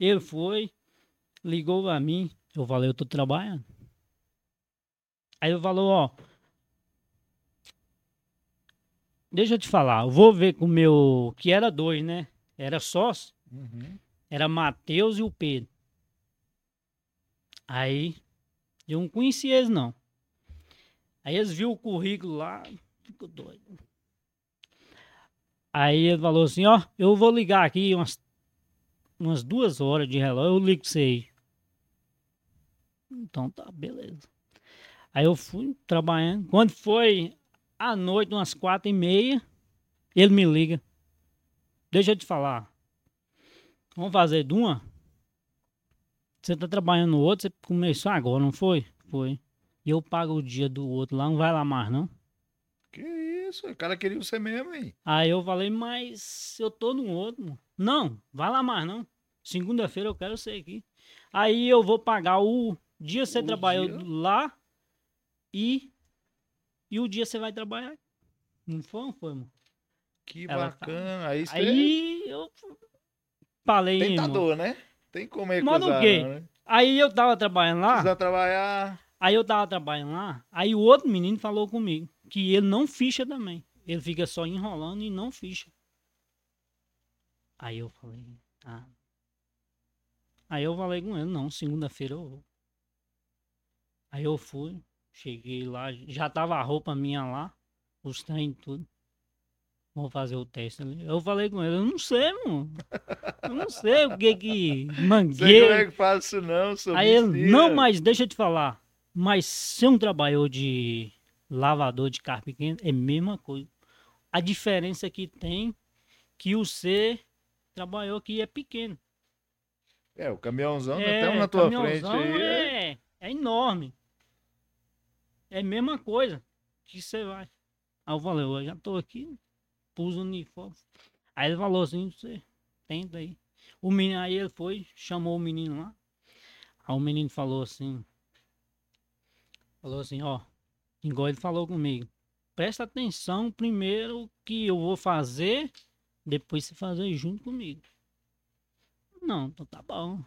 Ele foi, ligou pra mim, eu falei, eu tô trabalhando. Aí ele falou, ó, deixa eu te falar, eu vou ver com o meu, que era dois, né? Era sócio, Uhum. era Matheus e o Pedro. Aí, eu não conhecia eles não. Aí eles viram o currículo lá, ficou doido. Aí ele falou assim, ó, eu vou ligar aqui umas, umas duas horas de relógio, eu ligo pra você aí. Então tá, beleza. Aí eu fui trabalhando. Quando foi à noite, umas quatro e meia, ele me liga. Deixa eu te falar. Vamos fazer de uma? Você tá trabalhando no outro, você começou agora, não foi? Foi. E eu pago o dia do outro lá, não vai lá mais, não? Que isso, o cara queria você mesmo, hein? Aí eu falei, mas eu tô no outro. mano. Não, vai lá mais não. Segunda-feira eu quero ser aqui. Aí eu vou pagar o dia que você O trabalhou dia? lá e, e o dia você vai trabalhar. Não foi, não foi, mano? Que Ela tá- bacana. Aí você Aí eu falei, é irmão. tentador, né? Tem como Mas no quê? né? Aí eu tava trabalhando lá. Precisa trabalhar. Aí eu tava trabalhando lá, aí o outro menino falou comigo que ele não ficha também. Ele fica só enrolando e não ficha. Aí eu falei, ah. Aí eu falei com ele, não, segunda-feira eu vou. Aí eu fui, cheguei lá, já tava a roupa minha lá, os trem e tudo. Vou fazer o teste ali. Eu falei com ele, eu não sei, mano. Eu não sei o que que Não sei como é que faz isso não, sou Aí ele, não, mas deixa eu te falar. Mas se um trabalhou de lavador de carro pequeno, é a mesma coisa. A diferença que tem que o C trabalhou que é pequeno. É, o caminhãozão é, até na tua frente aí. é- É, é enorme. É a mesma coisa que você vai. Aí eu falei, eu já tô aqui, pus o uniforme. Aí ele falou assim, você tenta aí. O menino, aí ele foi, chamou o menino lá. Aí o menino falou assim, falou assim, ó, igual ele falou comigo. Presta atenção primeiro que eu vou fazer, depois você fazer junto comigo. Não, então tá bom.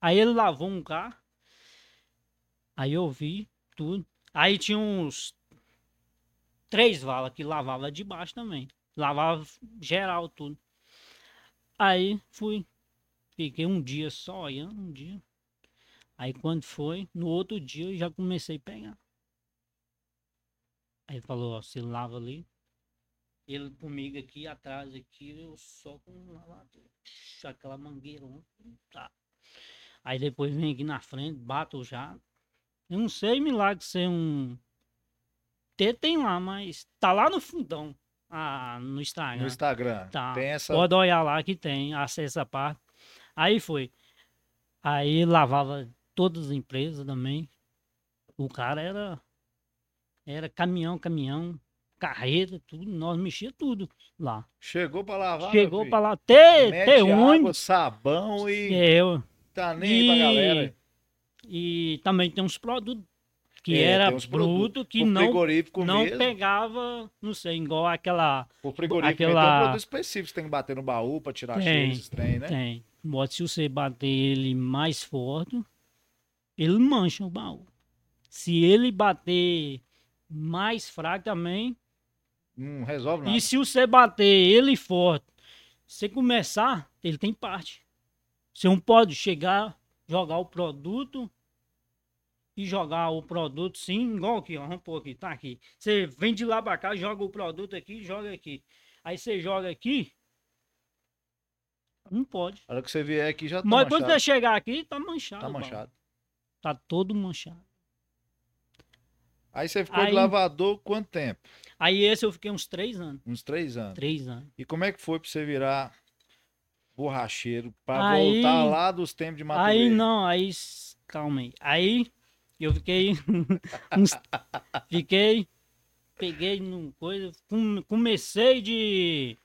Aí ele lavou um carro. Aí eu vi tudo. Aí tinha uns três valas que lavava de baixo também. Lavava geral tudo. Aí fui. Fiquei um dia só olhando, um dia. Aí quando foi, no outro dia eu já comecei a pegar. Aí falou, ó, você lava ali. Ele comigo aqui atrás aqui, eu só com um. Aquela mangueira. Tá. Aí depois vem aqui na frente, bato já. Eu não sei milagre ser um. Tem lá, mas tá lá no fundão. Ah, no Instagram. No Instagram. Tá. Tem essa. Pode olhar lá que tem, acessa a parte. Aí foi. Aí lavava todas as empresas também. O cara era era caminhão, caminhão, carreta, tudo, nós mexia tudo lá. Chegou pra lavar. Chegou pra lá ter, Mete ter água, sabão e eu. tá nem aí pra E- galera. E também tem uns produtos que É, era bruto que não, não mesmo. pegava, não sei, igual aquela. O frigorífico aquela- tem um produto específico. Você tem que bater no baú pra tirar Tem, cheiro desses trem, né? Tem. Bota se você bater ele mais forte, ele mancha o baú. Se ele bater mais fraco também, Não resolve nada. e se você bater ele forte, você começar, ele tem parte. Você não pode chegar, jogar o produto e jogar o produto sim, igual aqui, ó, pôr aqui, tá aqui. Você vem de lá pra cá, joga o produto aqui, joga aqui. Aí você joga aqui, não pode. A hora que você vier aqui já tá Mas quando manchado. você chegar aqui, tá manchado. Tá manchado. Tá todo manchado. Aí você ficou de Aí- lavador quanto tempo? Aí esse eu fiquei uns três anos. Uns três anos. Três anos. E como é que foi pra você virar borracheiro? Pra Aí- voltar lá dos tempos de Mato Aí não, aí calma aí. Aí eu fiquei fiquei peguei num coisa, com- comecei de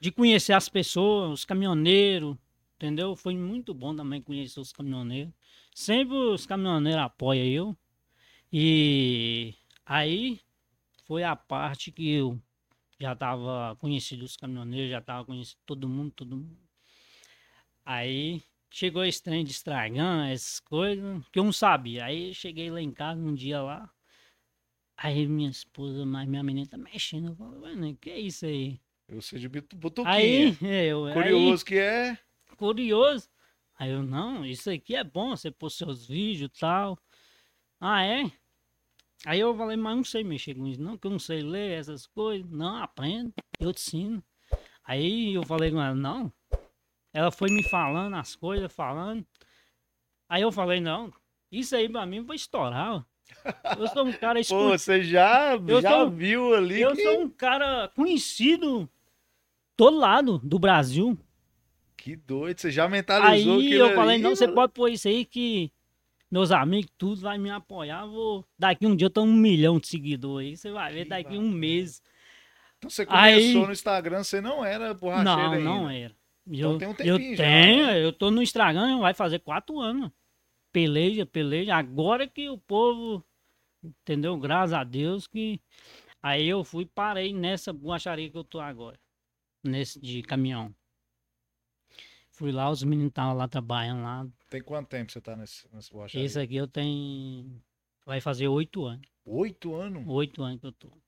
de conhecer as pessoas, os caminhoneiros, entendeu? Foi muito bom também conhecer os caminhoneiros. Sempre os caminhoneiros apoiam eu. E aí foi a parte que eu já tava conhecido os caminhoneiros, já tava conhecido todo mundo, todo mundo. Aí chegou esse trem de estragando, essas coisas, que eu não sabia. Aí cheguei lá em casa um dia lá. Aí minha esposa, mas minha menina tá mexendo. Eu falei, "Ué, né, que é isso aí? Eu sei de butuquinha. Aí, é, eu, Curioso que é. aí, curioso. Aí eu, não, isso aqui é bom, você pôr seus vídeos e tal. Ah, é? Aí eu falei, mas não sei mexer com isso, não, que eu não sei ler essas coisas. Não, aprendo, eu te ensino. Aí eu falei com ela, não. Ela foi me falando as coisas, falando. Aí eu falei, não, isso aí pra mim vai estourar. ó. Eu sou um cara Pô, escutado. você já, Eu já sou- viu ali Eu que... sou um cara conhecido todo lado do Brasil. Que doido, você já mentalizou Aí que eu falei, não, você pode pôr isso aí que meus amigos, tudo vai me apoiar. Vou... Daqui um dia eu tô um milhão de seguidores aí. Você vai ver Que daqui um bacana. mês. Então você começou Aí- no Instagram, você não era borracheiro Não, ainda. não era. Então Eu, tem um eu tempinho já, tenho, né? eu tô no Instagram, vai fazer quatro anos. Peleja, peleja. Agora que o povo, entendeu? Graças a Deus que. Aí eu fui parei nessa borracharia que eu tô agora. Nesse de caminhão. Fui lá, os meninos estavam lá trabalhando lá. Tem quanto tempo você tá nesse, nesse borracharia? Esse aqui eu tenho. Vai fazer oito anos. Oito anos? Oito anos que eu tô.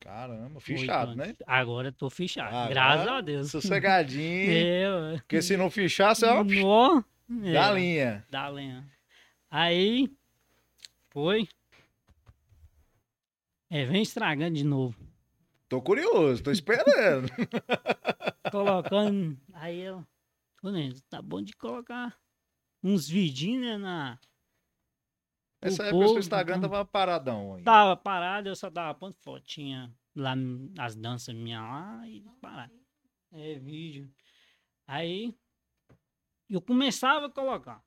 Caramba, fichado, né? Agora eu tô fichado. Agora, graças a Deus. Sossegadinho. É, Porque se não fichar, você é uma é, galinha. Da lenha. Aí foi. É, vem estragando de novo. Tô curioso, tô esperando. Colocando. Aí eu. Tá bom de colocar uns vidinhos, né? Na. Essa o época o Instagram então. tava paradão ainda. Tava parado, eu só dava ponto fotinha lá nas danças minhas lá e parado. É, vídeo. Aí eu começava a colocar.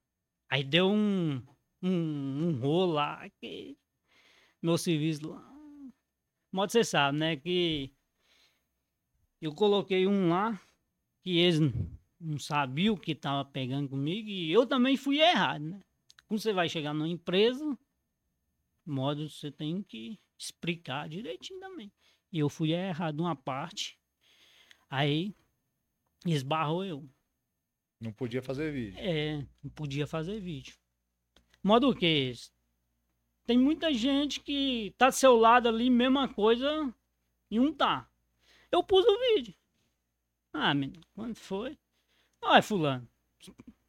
Aí deu um, um, um rolo lá que meu serviço lá. Modo você sabe, né? Que eu coloquei um lá que eles não sabiam o que tava pegando comigo e eu também fui errado, né? Quando você vai chegar numa empresa, modo você tem que explicar direitinho também. E eu fui errado uma parte, aí esbarrou eu. Não podia fazer vídeo. É, não podia fazer vídeo. Modo que tem muita gente que tá do seu lado ali, mesma coisa, e não tá. Eu pus o vídeo. Ah, menino, quando foi? Ah, é fulano.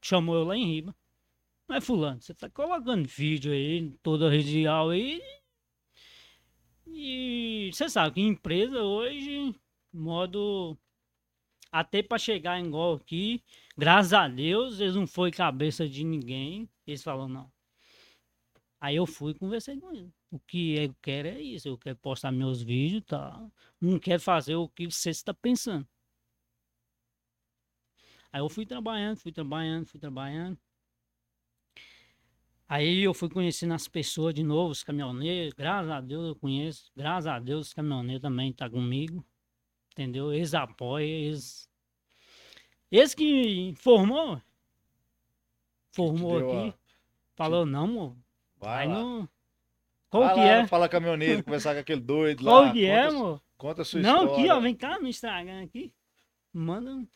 Chamou eu lá em riba. Mas fulano, você tá colocando vídeo aí em toda a região aí. E você sabe que empresa hoje, modo até para chegar igual aqui, graças a Deus, eles não foi cabeça de ninguém. Eles falaram, não. Aí eu fui e conversei com ele. O que eu quero é isso. Eu quero postar meus vídeos tal. Não quero fazer o que você está pensando. Aí eu fui trabalhando, fui trabalhando, fui trabalhando. Aí eu fui conhecendo as pessoas de novo, os caminhoneiros. Graças a Deus eu conheço. Graças a Deus os caminhoneiros também estão comigo. Entendeu? Eles apoiam, eles. Esse que formou. Formou aqui. Falou, não, amor. Vai não. Qual Vai que lá, é? Fala caminhoneiro, conversar com aquele doido lá. Qual que é, conta, amor? Conta a sua Não, história. aqui, ó, vem cá no Instagram aqui. Manda.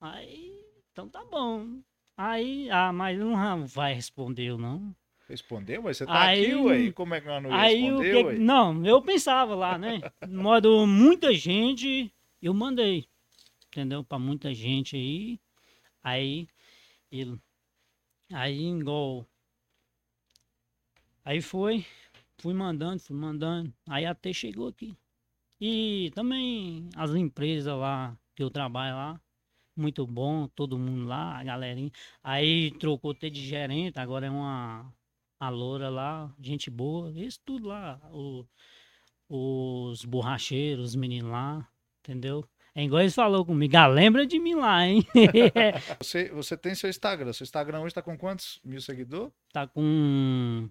Aí, então tá bom. Aí, ah, mas não vai responder eu não. Respondeu, mas você tá Aí- aqui, ué. Como é que não Aí o responder, que. Não, eu pensava lá, né? De modo muita gente, eu mandei. Entendeu? Pra muita gente aí. Aí, ele. Aí, igual. Aí foi, fui mandando, fui mandando. Aí até chegou aqui. E também as empresas lá, que eu trabalho lá, muito bom, todo mundo lá, a galerinha. Aí trocou até de gerente, agora é uma a loura lá, gente boa, isso tudo lá, o- os borracheiros, os meninos lá, entendeu? É igual eles falou comigo, ah, lembra de mim lá, hein? Você, você tem seu Instagram. Seu Instagram hoje tá com quantos mil seguidores? tá com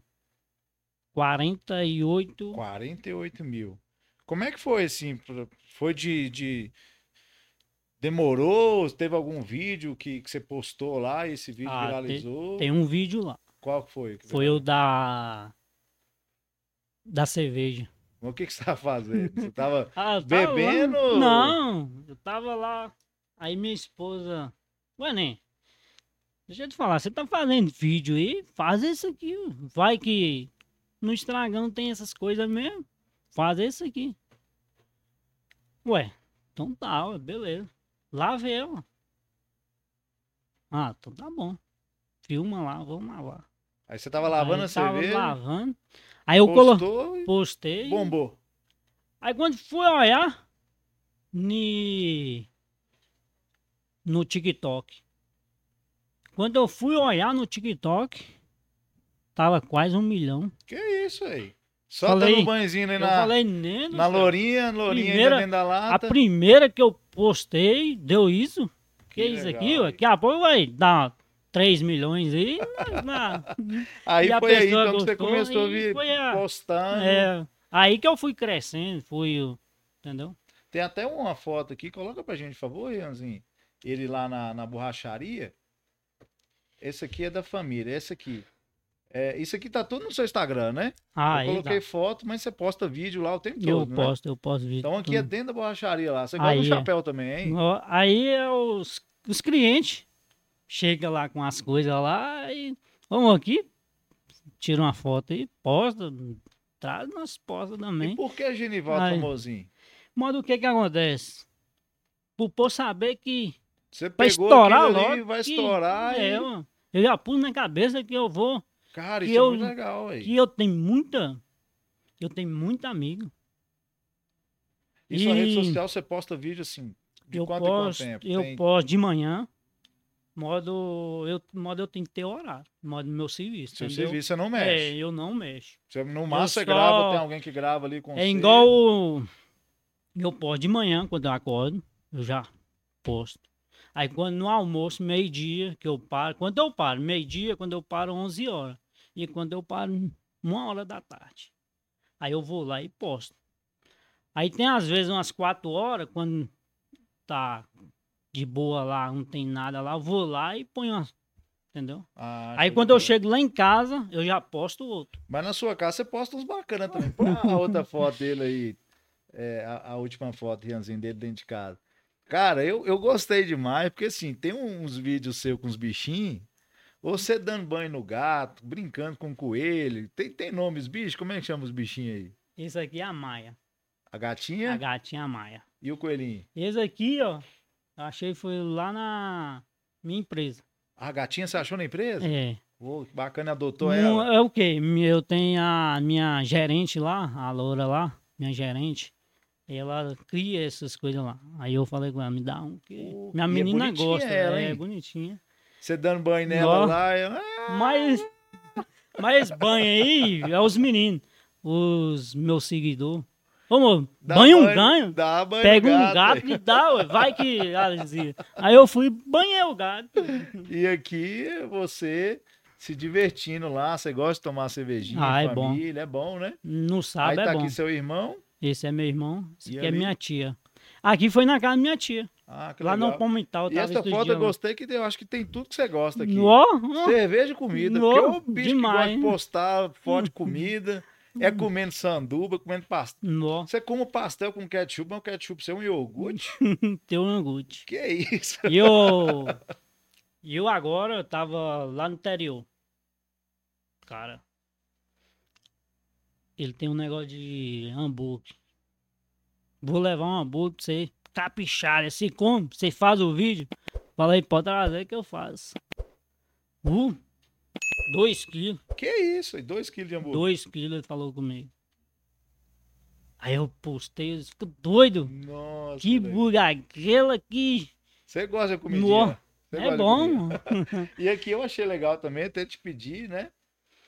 48, 48 mil. Como é que foi, assim? Foi de... de- Demorou? Teve algum vídeo que, que você postou lá e esse vídeo Ah, viralizou? tem um vídeo lá, Qual foi? que foi o da da cerveja. O que, que você tava fazendo? Você tava... Ah, tava lá- Bebendo? Não, eu tava lá. Aí minha esposa. Ué, né? Deixa eu te falar, você tá fazendo vídeo aí? Faz isso aqui. Vai que no Instagram tem essas coisas mesmo. Faz isso aqui. Ué, então tá, beleza. Lá vê ela. Ah, então tá bom. Filma lá, vamos lá. Aí você tava lavando Aí a tava cerveja, lavando. Aí eu coloquei. e Postei. bombou. Aí quando fui olhar ni... no TikTok. Quando eu fui olhar no TikTok, tava quase um milhão. Que isso aí? Só Falei- dando banhozinho aí na, falei, na lourinha, lourinha Primeira- ainda dentro da A lata. primeira que eu postei deu isso. Que, Que isso aqui, legal, ué? aí. Daqui a pouco vai dar 3 milhões aí. na- Aí e a foi aí então que você gostou, começou a vir a- postando. é, aí que eu fui crescendo, fui, entendeu? Tem até uma foto aqui, coloca pra gente, por favor, Ianzinho. Ele lá na, na borracharia. Esse aqui é da família, esse aqui. É, isso aqui tá tudo no seu Instagram, né? Aí, eu coloquei dá. foto, mas você posta vídeo lá o tempo eu todo, né? posto, eu posto vídeo. Então aqui tudo. é dentro da borracharia lá. Você gosta do Aí é. chapéu também, hein? Aí é os, os clientes chegam lá com as coisas lá e vamos aqui, tira uma foto aí, posta, traz nas postas E também. por que Genivaldo Aí. famosinho? Mas o que que acontece? Pro povo saber que Você pra pegou estourar aquilo ali, logo. vai estourar é, e... mano, eu já pus na cabeça que eu vou, Cara, que isso eu- é muito legal, aí. que eu tenho muita, eu tenho muito amigo. E sua rede E- social você posta vídeo assim, de eu quanto em quanto posto, tempo? eu Tem- posto de manhã, modo eu, modo eu tenho que ter horário, modo meu serviço, Seu entendeu? serviço você não É, mexe. eu não mexo. Você, no máximo você só- grava, tem alguém que grava ali com É você. igual o- eu posto de manhã, quando eu acordo, eu já posto. Aí quando no almoço, meio-dia, que eu paro, quando eu paro, meio-dia, quando eu paro, 11 horas. E quando eu paro, uma hora da tarde. Aí eu vou lá e posto. Aí tem às vezes umas 4 horas, quando tá de boa lá, não tem nada lá, eu vou lá e ponho uma, entendeu? Ah, Aí quando eu chego lá em casa, eu já posto outro. Mas na sua casa você posta uns bacanas também. Põe a outra foto dele aí. é, a, a última foto, Rianzinho, dele dentro de casa. Cara, eu, eu gostei demais, porque assim, tem uns vídeos seus com os bichinhos. Você dando banho no gato, brincando com o coelho. Tem, tem nomes, bicho? Como é que chama os bichinhos aí? Esse aqui é a Maia, A gatinha a gatinha Maia. e o coelhinho. Esse aqui, ó, eu achei que foi lá na minha empresa. A gatinha você achou na empresa? É. Que bacana, adotou ela. é o quê? Eu tenho a minha gerente lá, a Loura lá, minha gerente. Ela cria essas coisas lá. Aí eu falei com ela, me dá um que. Pô, Minha é menina bonitinha gosta, ela, é hein? bonitinha. Você dando banho nela lá. Ela... Mas, mas banho aí é os meninos, os meus seguidores. Ô, banho um ganho. Dá banho Pega no um gato e dá, ué, vai que dizia. Aí eu fui banhei o gato. E aqui você se divertindo lá, você gosta de tomar cervejinha, Ah, é bom. família, é bom, né? No Aí sábado tá é bom. aqui seu irmão. Esse é meu irmão, esse E aqui é ali? minha tia. Aqui foi na casa da minha tia. Ah, lá legal. no eu E essa foto eu gostei que eu acho que tem tudo que você gosta aqui. Ó. Cerveja e comida. Nó, porque o bicho demais, que gosta de postar foto de comida, é comendo sanduba, comendo pastel. Você come pastel com ketchup, mas o ketchup seu é um iogurte? teu angute. que é isso? E eu. E eu agora eu tava lá no interior. Cara. Ele tem um negócio de hambúrguer. Vou levar um hambúrguer pra você caprichar. Assim como você faz o vídeo. Fala aí, pode trazer que eu faço. Uh, dois quilos. Que é isso? E dois quilos de hambúrguer. Dois quilos ele falou comigo. Aí eu postei, eu fico doido. Nossa. Que velho. bugaguela que. Você gosta de comidinha? Você É bom. E aqui eu achei legal também, até te pedir, né?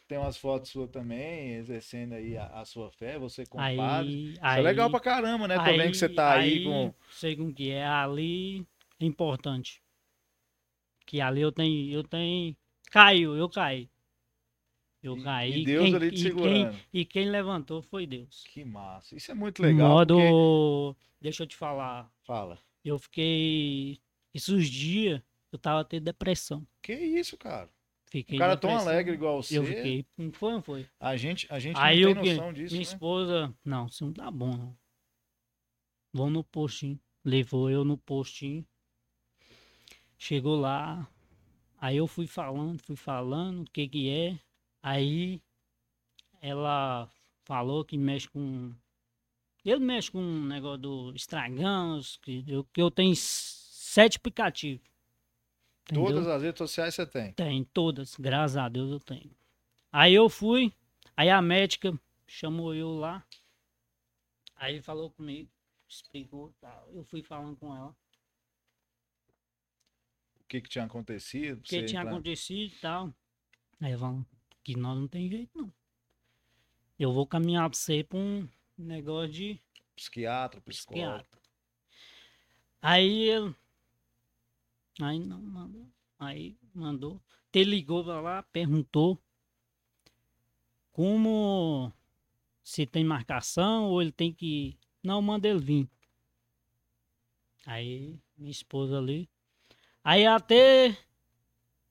Tem umas fotos suas também, exercendo aí a, a sua fé, você com Aí, padre. Aí, é legal pra caramba, né? Tô vendo que você tá aí, com. Sei com que é ali é importante. Que ali eu tenho, eu tenho, caiu, eu caí. Eu E- caí. e Deus quem, ali te e quem, segurando. e quem levantou foi Deus. Que massa. Isso é muito legal. modo, porque- deixa eu te falar, Fala. eu fiquei esses dias eu tava tendo depressão. Que isso, cara? Fiquei Um cara tão depressão. alegre igual você. Eu fiquei, não foi, não foi. A gente, a gente Aí não eu tem noção disso, minha né? esposa, não, isso não tá bom não. Vamos no postinho. Levou eu no postinho. Chegou lá. Aí eu fui falando, fui falando o que que é. Aí ela falou que mexe com ele mexe com um negócio do estragão, que eu, que eu tenho sete aplicativos. Entendeu? Todas as redes sociais você tem. Tem, todas, graças a Deus eu tenho. Aí eu fui, aí a médica chamou eu lá, aí falou comigo, explicou e tal. Eu fui falando com ela O que, que tinha acontecido? o que tinha acontecido e tal. Aí falou que nós não tem jeito não. Eu vou caminhar pra você pra um negócio de Psiquiatra, psicólogo. psiquiatra. Aí ele. Aí não mandou. Aí mandou. Ele ligou lá, perguntou como se tem marcação ou ele tem que. Não, manda ele vir. Aí minha esposa ali. Aí até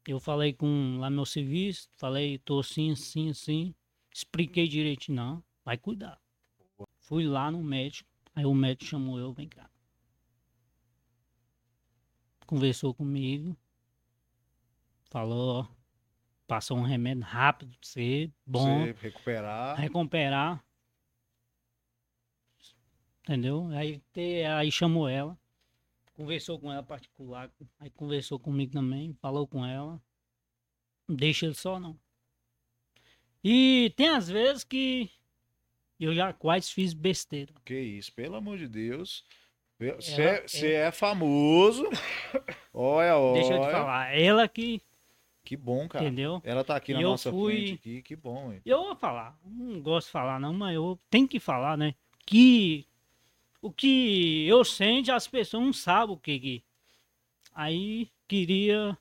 eu falei com lá meu serviço, falei, tô assim, assim, assim. Expliquei direito, não, vai cuidar. Fui lá no médico, aí o médico chamou eu, vem cá. Conversou comigo, falou, ó, passou um remédio rápido pra você, bom, Você recuperar. recuperar. Entendeu? Aí, te- aí chamou ela, conversou com ela particular, aí conversou comigo também, falou com ela. Não deixa ele só não. E tem às vezes que eu já quase fiz besteira. Que isso, pelo amor de Deus. Você é, você é famoso. Olha, olha. Deixa eu te falar, ela que, Que bom, cara. entendeu? Ela tá aqui na eu nossa fui- frente aqui. Que bom, hein? Eu vou falar, não gosto de falar não, mas eu tenho que falar, né? Que o que eu sente, as pessoas não sabem o que que. Aí queria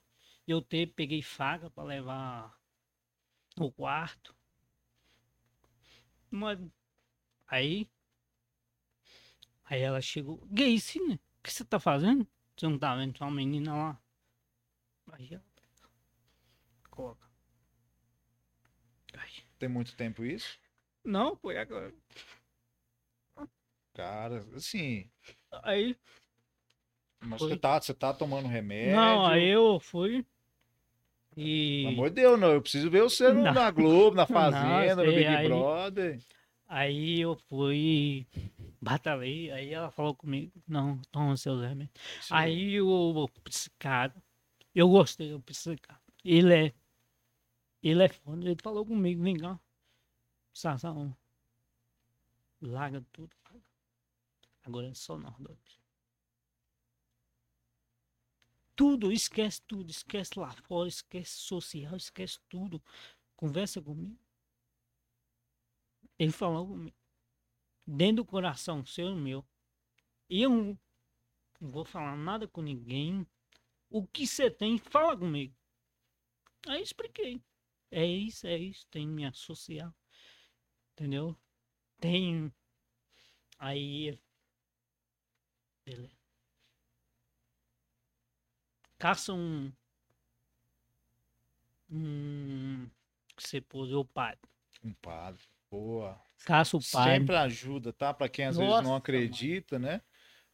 eu ter, peguei faca para levar no quarto. Mas aí aí ela chegou, que isso, né? O que você tá fazendo? Você não tá vendo sua menina lá? Aí ela coloca. Ai. Tem muito tempo isso? Não, foi agora. Cara, assim. Aí. Mas Foi. você tá, você tá tomando remédio. Não, aí eu fui. E. Pelo amor de Deus, não. Eu preciso ver você no- na Globo, na Não, Fazenda, no Big aí- Brother. Aí eu fui. Batalhei. Aí ela falou comigo: Não, toma seus remédios. Sim. Aí o psiquiatra. Eu gostei do psiquiatra. Ele é. Ele é foda. Ele falou comigo: Vem cá. Sassão. Larga tudo. Agora é só nós dois. Tudo, esquece tudo. Esquece lá fora, esquece social, esquece tudo. Conversa comigo. Ele falou comigo. dentro do coração seu e meu. Eu não vou falar nada com ninguém. O que você tem, fala comigo. Aí expliquei. É isso, é isso. Tem minha social. Entendeu? Tem. Aí. Beleza. Caça um. Um. Que você pôs o padre. Um padre. Boa. Caça o padre. Sempre ajuda, tá? Pra quem às vezes Nossa, não acredita, né?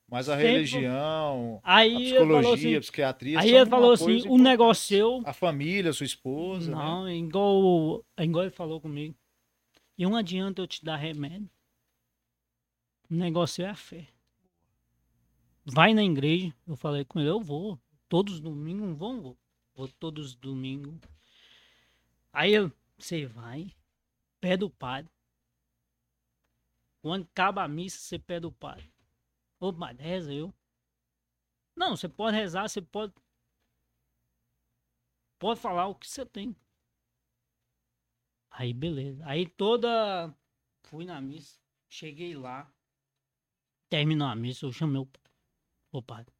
Mas a Sempre- religião, a Aí ele falou psicologia, a assim. psiquiatria. Aí ele falou assim: o negócio seu. A família, sua esposa. né? Não, igual, igual ele falou comigo. E não adianta eu te dar remédio. O negócio é a fé. Vai na igreja. Eu falei com ele, eu vou. Todos os domingos, não vou, vou. Vou todos os domingos. Aí eu, você vai, pede o padre. Quando acaba a missa, você pede o padre. Ô, padre, reza eu. Não, você pode rezar, você pode. Pode falar o que você tem. Aí, beleza. Aí toda. Fui na missa. Cheguei lá. Terminou a missa, eu chamei o padre. Ô padre.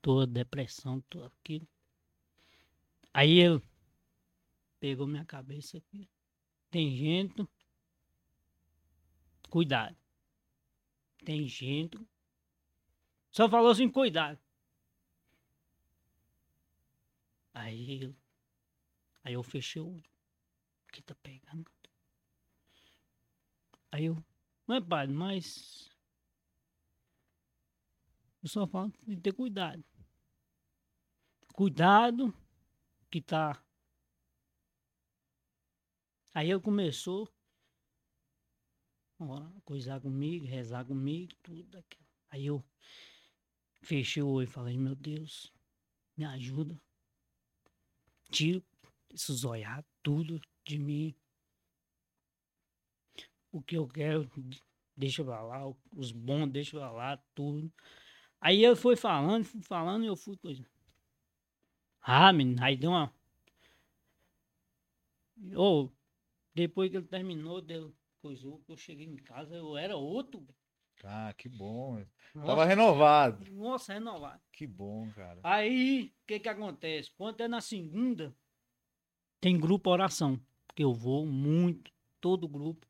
Tô depressão, tô aquilo. Aí ele pegou minha cabeça aqui. Tem gente. Cuidado. Tem gente. Só falou assim, cuidado. Aí, eu- aí eu fechei o que tá pegando? Aí eu, mas padre, mas. Eu só falo que ter cuidado. Cuidado que tá. Aí ele começou a coisar comigo, rezar comigo, tudo aquilo. Aí eu fechei o olho e falei, meu Deus, me ajuda. Tira esses olhar tudo de mim. O que eu quero, deixa pra lá. Os bons, deixa pra lá, tudo. Aí ele foi falando, fui falando e eu fui coisa. Ah, menino, aí deu uma. Ô, depois que ele terminou, deu coisou, que eu cheguei em casa, eu era outro. Ah, que bom. Nossa, Tava renovado. Nossa, renovado. Que bom, cara. Aí, o que que acontece? Quando é na segunda, tem grupo oração. Que eu vou muito, todo grupo.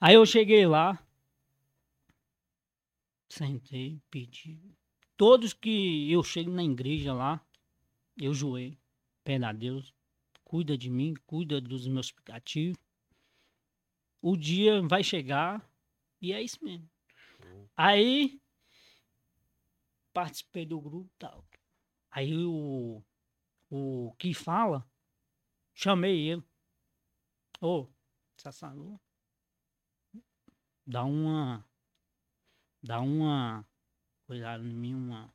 Aí eu cheguei lá, sentei, pedi. Todos que eu chego na igreja lá, eu joelho, pede a Deus, cuida de mim, cuida dos meus aplicativos. O dia vai chegar e é isso mesmo. Aí participei do grupo tal. Aí o, o que fala, chamei ele. Ô, Sassalu, dá uma. Dá uma. Cuidado em mim, uma.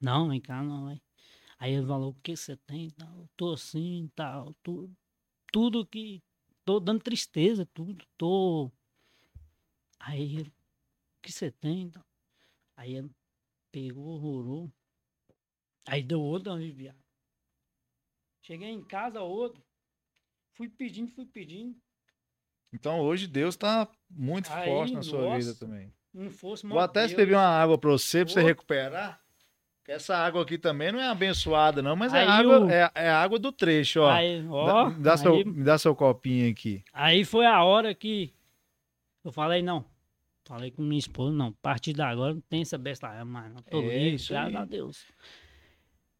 Não, vem cá, não, vai. Aí ele falou, o que você tem? Tal, tô assim, tal, tudo. Tudo que. Tô dando tristeza, tudo. Tô. Aí ele, o que você tem? Tal. Aí ele pegou, orou. Aí deu outra aliviada. Cheguei em casa, outro. Fui pedindo, fui pedindo. Então hoje Deus tá muito Aí, forte na sua vida nossa, também. Não fosse Vou até escrever uma água pra você, pra você recuperar. Essa água aqui também não é abençoada, não, mas é Aí água, o- é, é água do trecho, ó. Aí, Dá- ó, me, dá aí, seu, me dá seu copinho aqui. aí foi a hora que eu falei, não. Falei com minha esposa, não. A partir de agora não tem essa besta mais, não. Tô É livre, graças a Deus.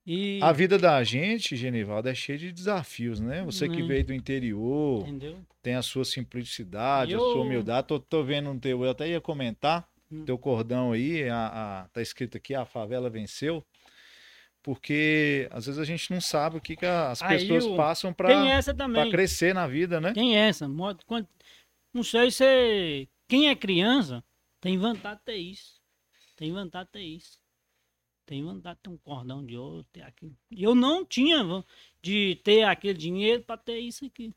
E, A vida da gente, Genivaldo, é cheia de desafios, né? Você que Né. veio do interior, entendeu? tem a sua simplicidade, a Eu- sua humildade. Tô, tô vendo no teu, eu até ia comentar, Hum. teu cordão aí, a, a- tá escrito aqui, a favela venceu. Porque às vezes a gente não sabe o que, que as Aí pessoas o- passam para essa também. crescer na vida, né? Tem essa. mo- quando- Não sei se. Quem é criança tem vontade de ter isso. Tem vontade de ter isso. Tem vontade de ter um cordão de ouro, ter aquilo. E eu não tinha de ter aquele dinheiro para ter isso aqui.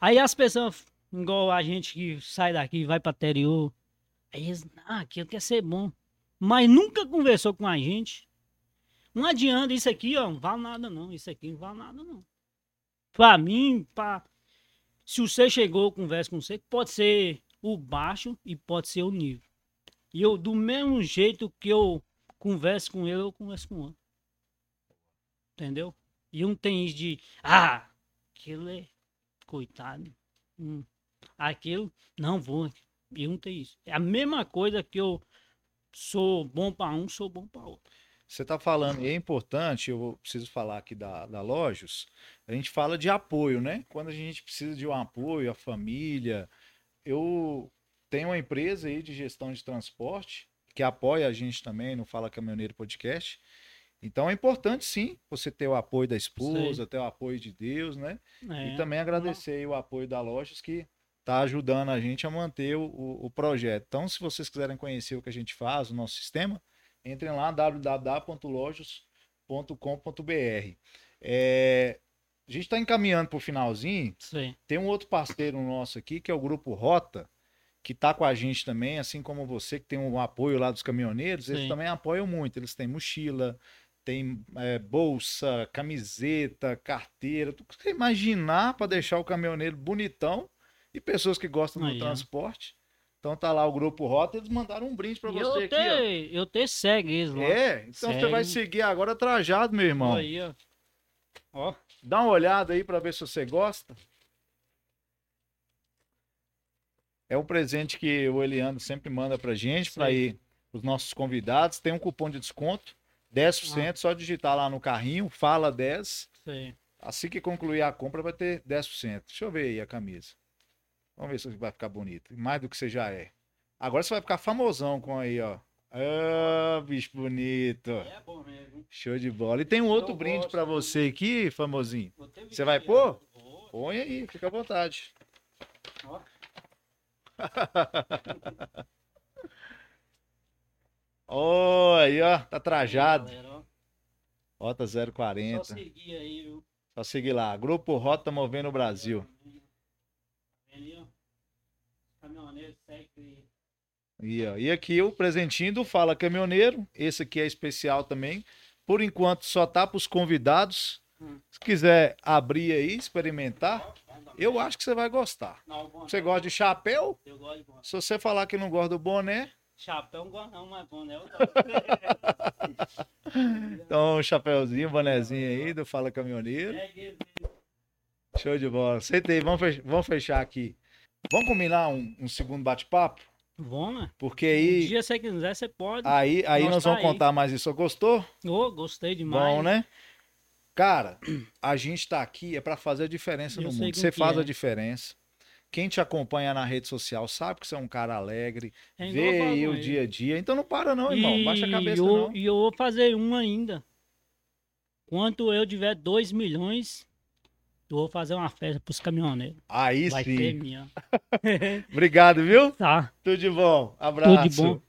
Aí as pessoas, igual a gente que sai daqui e vai para interior, aí eles, ah, aquilo quer ser bom. Mas nunca conversou com a gente. Não adianta isso aqui, ó, não vale nada não. Isso aqui não vale nada não. Pra mim, pra... se você chegou, conversa com você, pode ser o baixo e pode ser o nível. E eu, do mesmo jeito que eu converso com ele, eu converso com outro. Entendeu? E não tem isso de, ah, aquilo é coitado. Hum, aquilo, não vou. E não tem isso. É a mesma coisa que eu sou bom para um, sou bom para outro. Você está falando, e é importante, eu preciso falar aqui da, da Lojos, a gente fala de apoio, né? Quando a gente precisa de um apoio, a família. Eu tenho uma empresa aí de gestão de transporte que apoia a gente também no Fala Caminhoneiro Podcast. Então é importante sim você ter o apoio da esposa, Sei. ter o apoio de Deus, né? É, E também agradecer o apoio da Lojas que está ajudando a gente a manter o, o- o projeto. Então, se vocês quiserem conhecer o que a gente faz, o nosso sistema, entrem lá www.lojos.com.br. É, a gente está encaminhando para o finalzinho. sei. Tem um outro parceiro nosso aqui, que é o Grupo Rota, que está com a gente também, assim como você, que tem um apoio lá dos caminhoneiros, eles Sim. também apoiam muito. Eles têm mochila, tem é, bolsa, camiseta, carteira, tudo que você imaginar para deixar o caminhoneiro bonitão e pessoas que gostam Aí, do transporte. Então tá lá o Grupo Rota, eles mandaram um brinde para você eu aqui, te, eu te segue eles lá. É, então você vai Segue. seguir agora trajado, meu irmão. Aí, ó. Ó, Dá uma olhada aí para ver se você gosta. É um presente que o Eliandro sempre manda pra gente, para ir os nossos convidados. Tem um cupom de desconto, 10%, só digitar lá no carrinho, fala 10. sei. Assim que concluir a compra vai ter 10%. Deixa eu ver aí a camisa. Vamos ver se vai ficar bonito. Mais do que você já é. Agora você vai ficar famosão com aí, ó. Ah, bicho bonito. É bom mesmo. Show de bola. E tem um outro Eu brinde pra você aqui, famosinho. Você vai pôr? Põe aí, fica à vontade. Ó. Ó, aí, ó, tá trajado. Galera, ó. Rota Só 040. seguir aí, viu? Só seguir lá. Grupo Rota Movendo o Brasil. Ali, ó. Caminhoneiro segue. E, ó, e aqui o presentinho do Fala Caminhoneiro. Esse aqui é especial também. Por enquanto só tá pros convidados. Hum. Se quiser abrir aí, experimentar, eu acho que você vai gostar. Não, Você gosta de chapéu? Eu gosto de boné. Se você falar que não gosta do boné, Chapéu não gosto não, mas boné eu então um chapéuzinho, bonezinho aí do Fala Caminhoneiro. Segue ele. Show de bola. Aí, vamos fechar, vamos fechar aqui. Vamos combinar um, um segundo bate-papo? Vamos, né? Porque Um aí, dia você quiser, você pode. aí, aí Nós vamos aí. contar mais isso. Gostou? Ô, gostei demais. Bom, né? Cara, a gente tá aqui é pra fazer a diferença Eu no mundo. Você faz é. a diferença. Quem te acompanha na rede social sabe que você é um cara alegre, É vê aí o dia a dia. Então não para não, irmão. Baixa a cabeça eu, não. E eu vou fazer um ainda. Quando eu tiver 2 milhões, vou fazer uma festa pros caminhoneiros. Aí Vai sim. ser minha. Obrigado, viu? Tá. Tudo de bom. Abraço. Tudo de bom.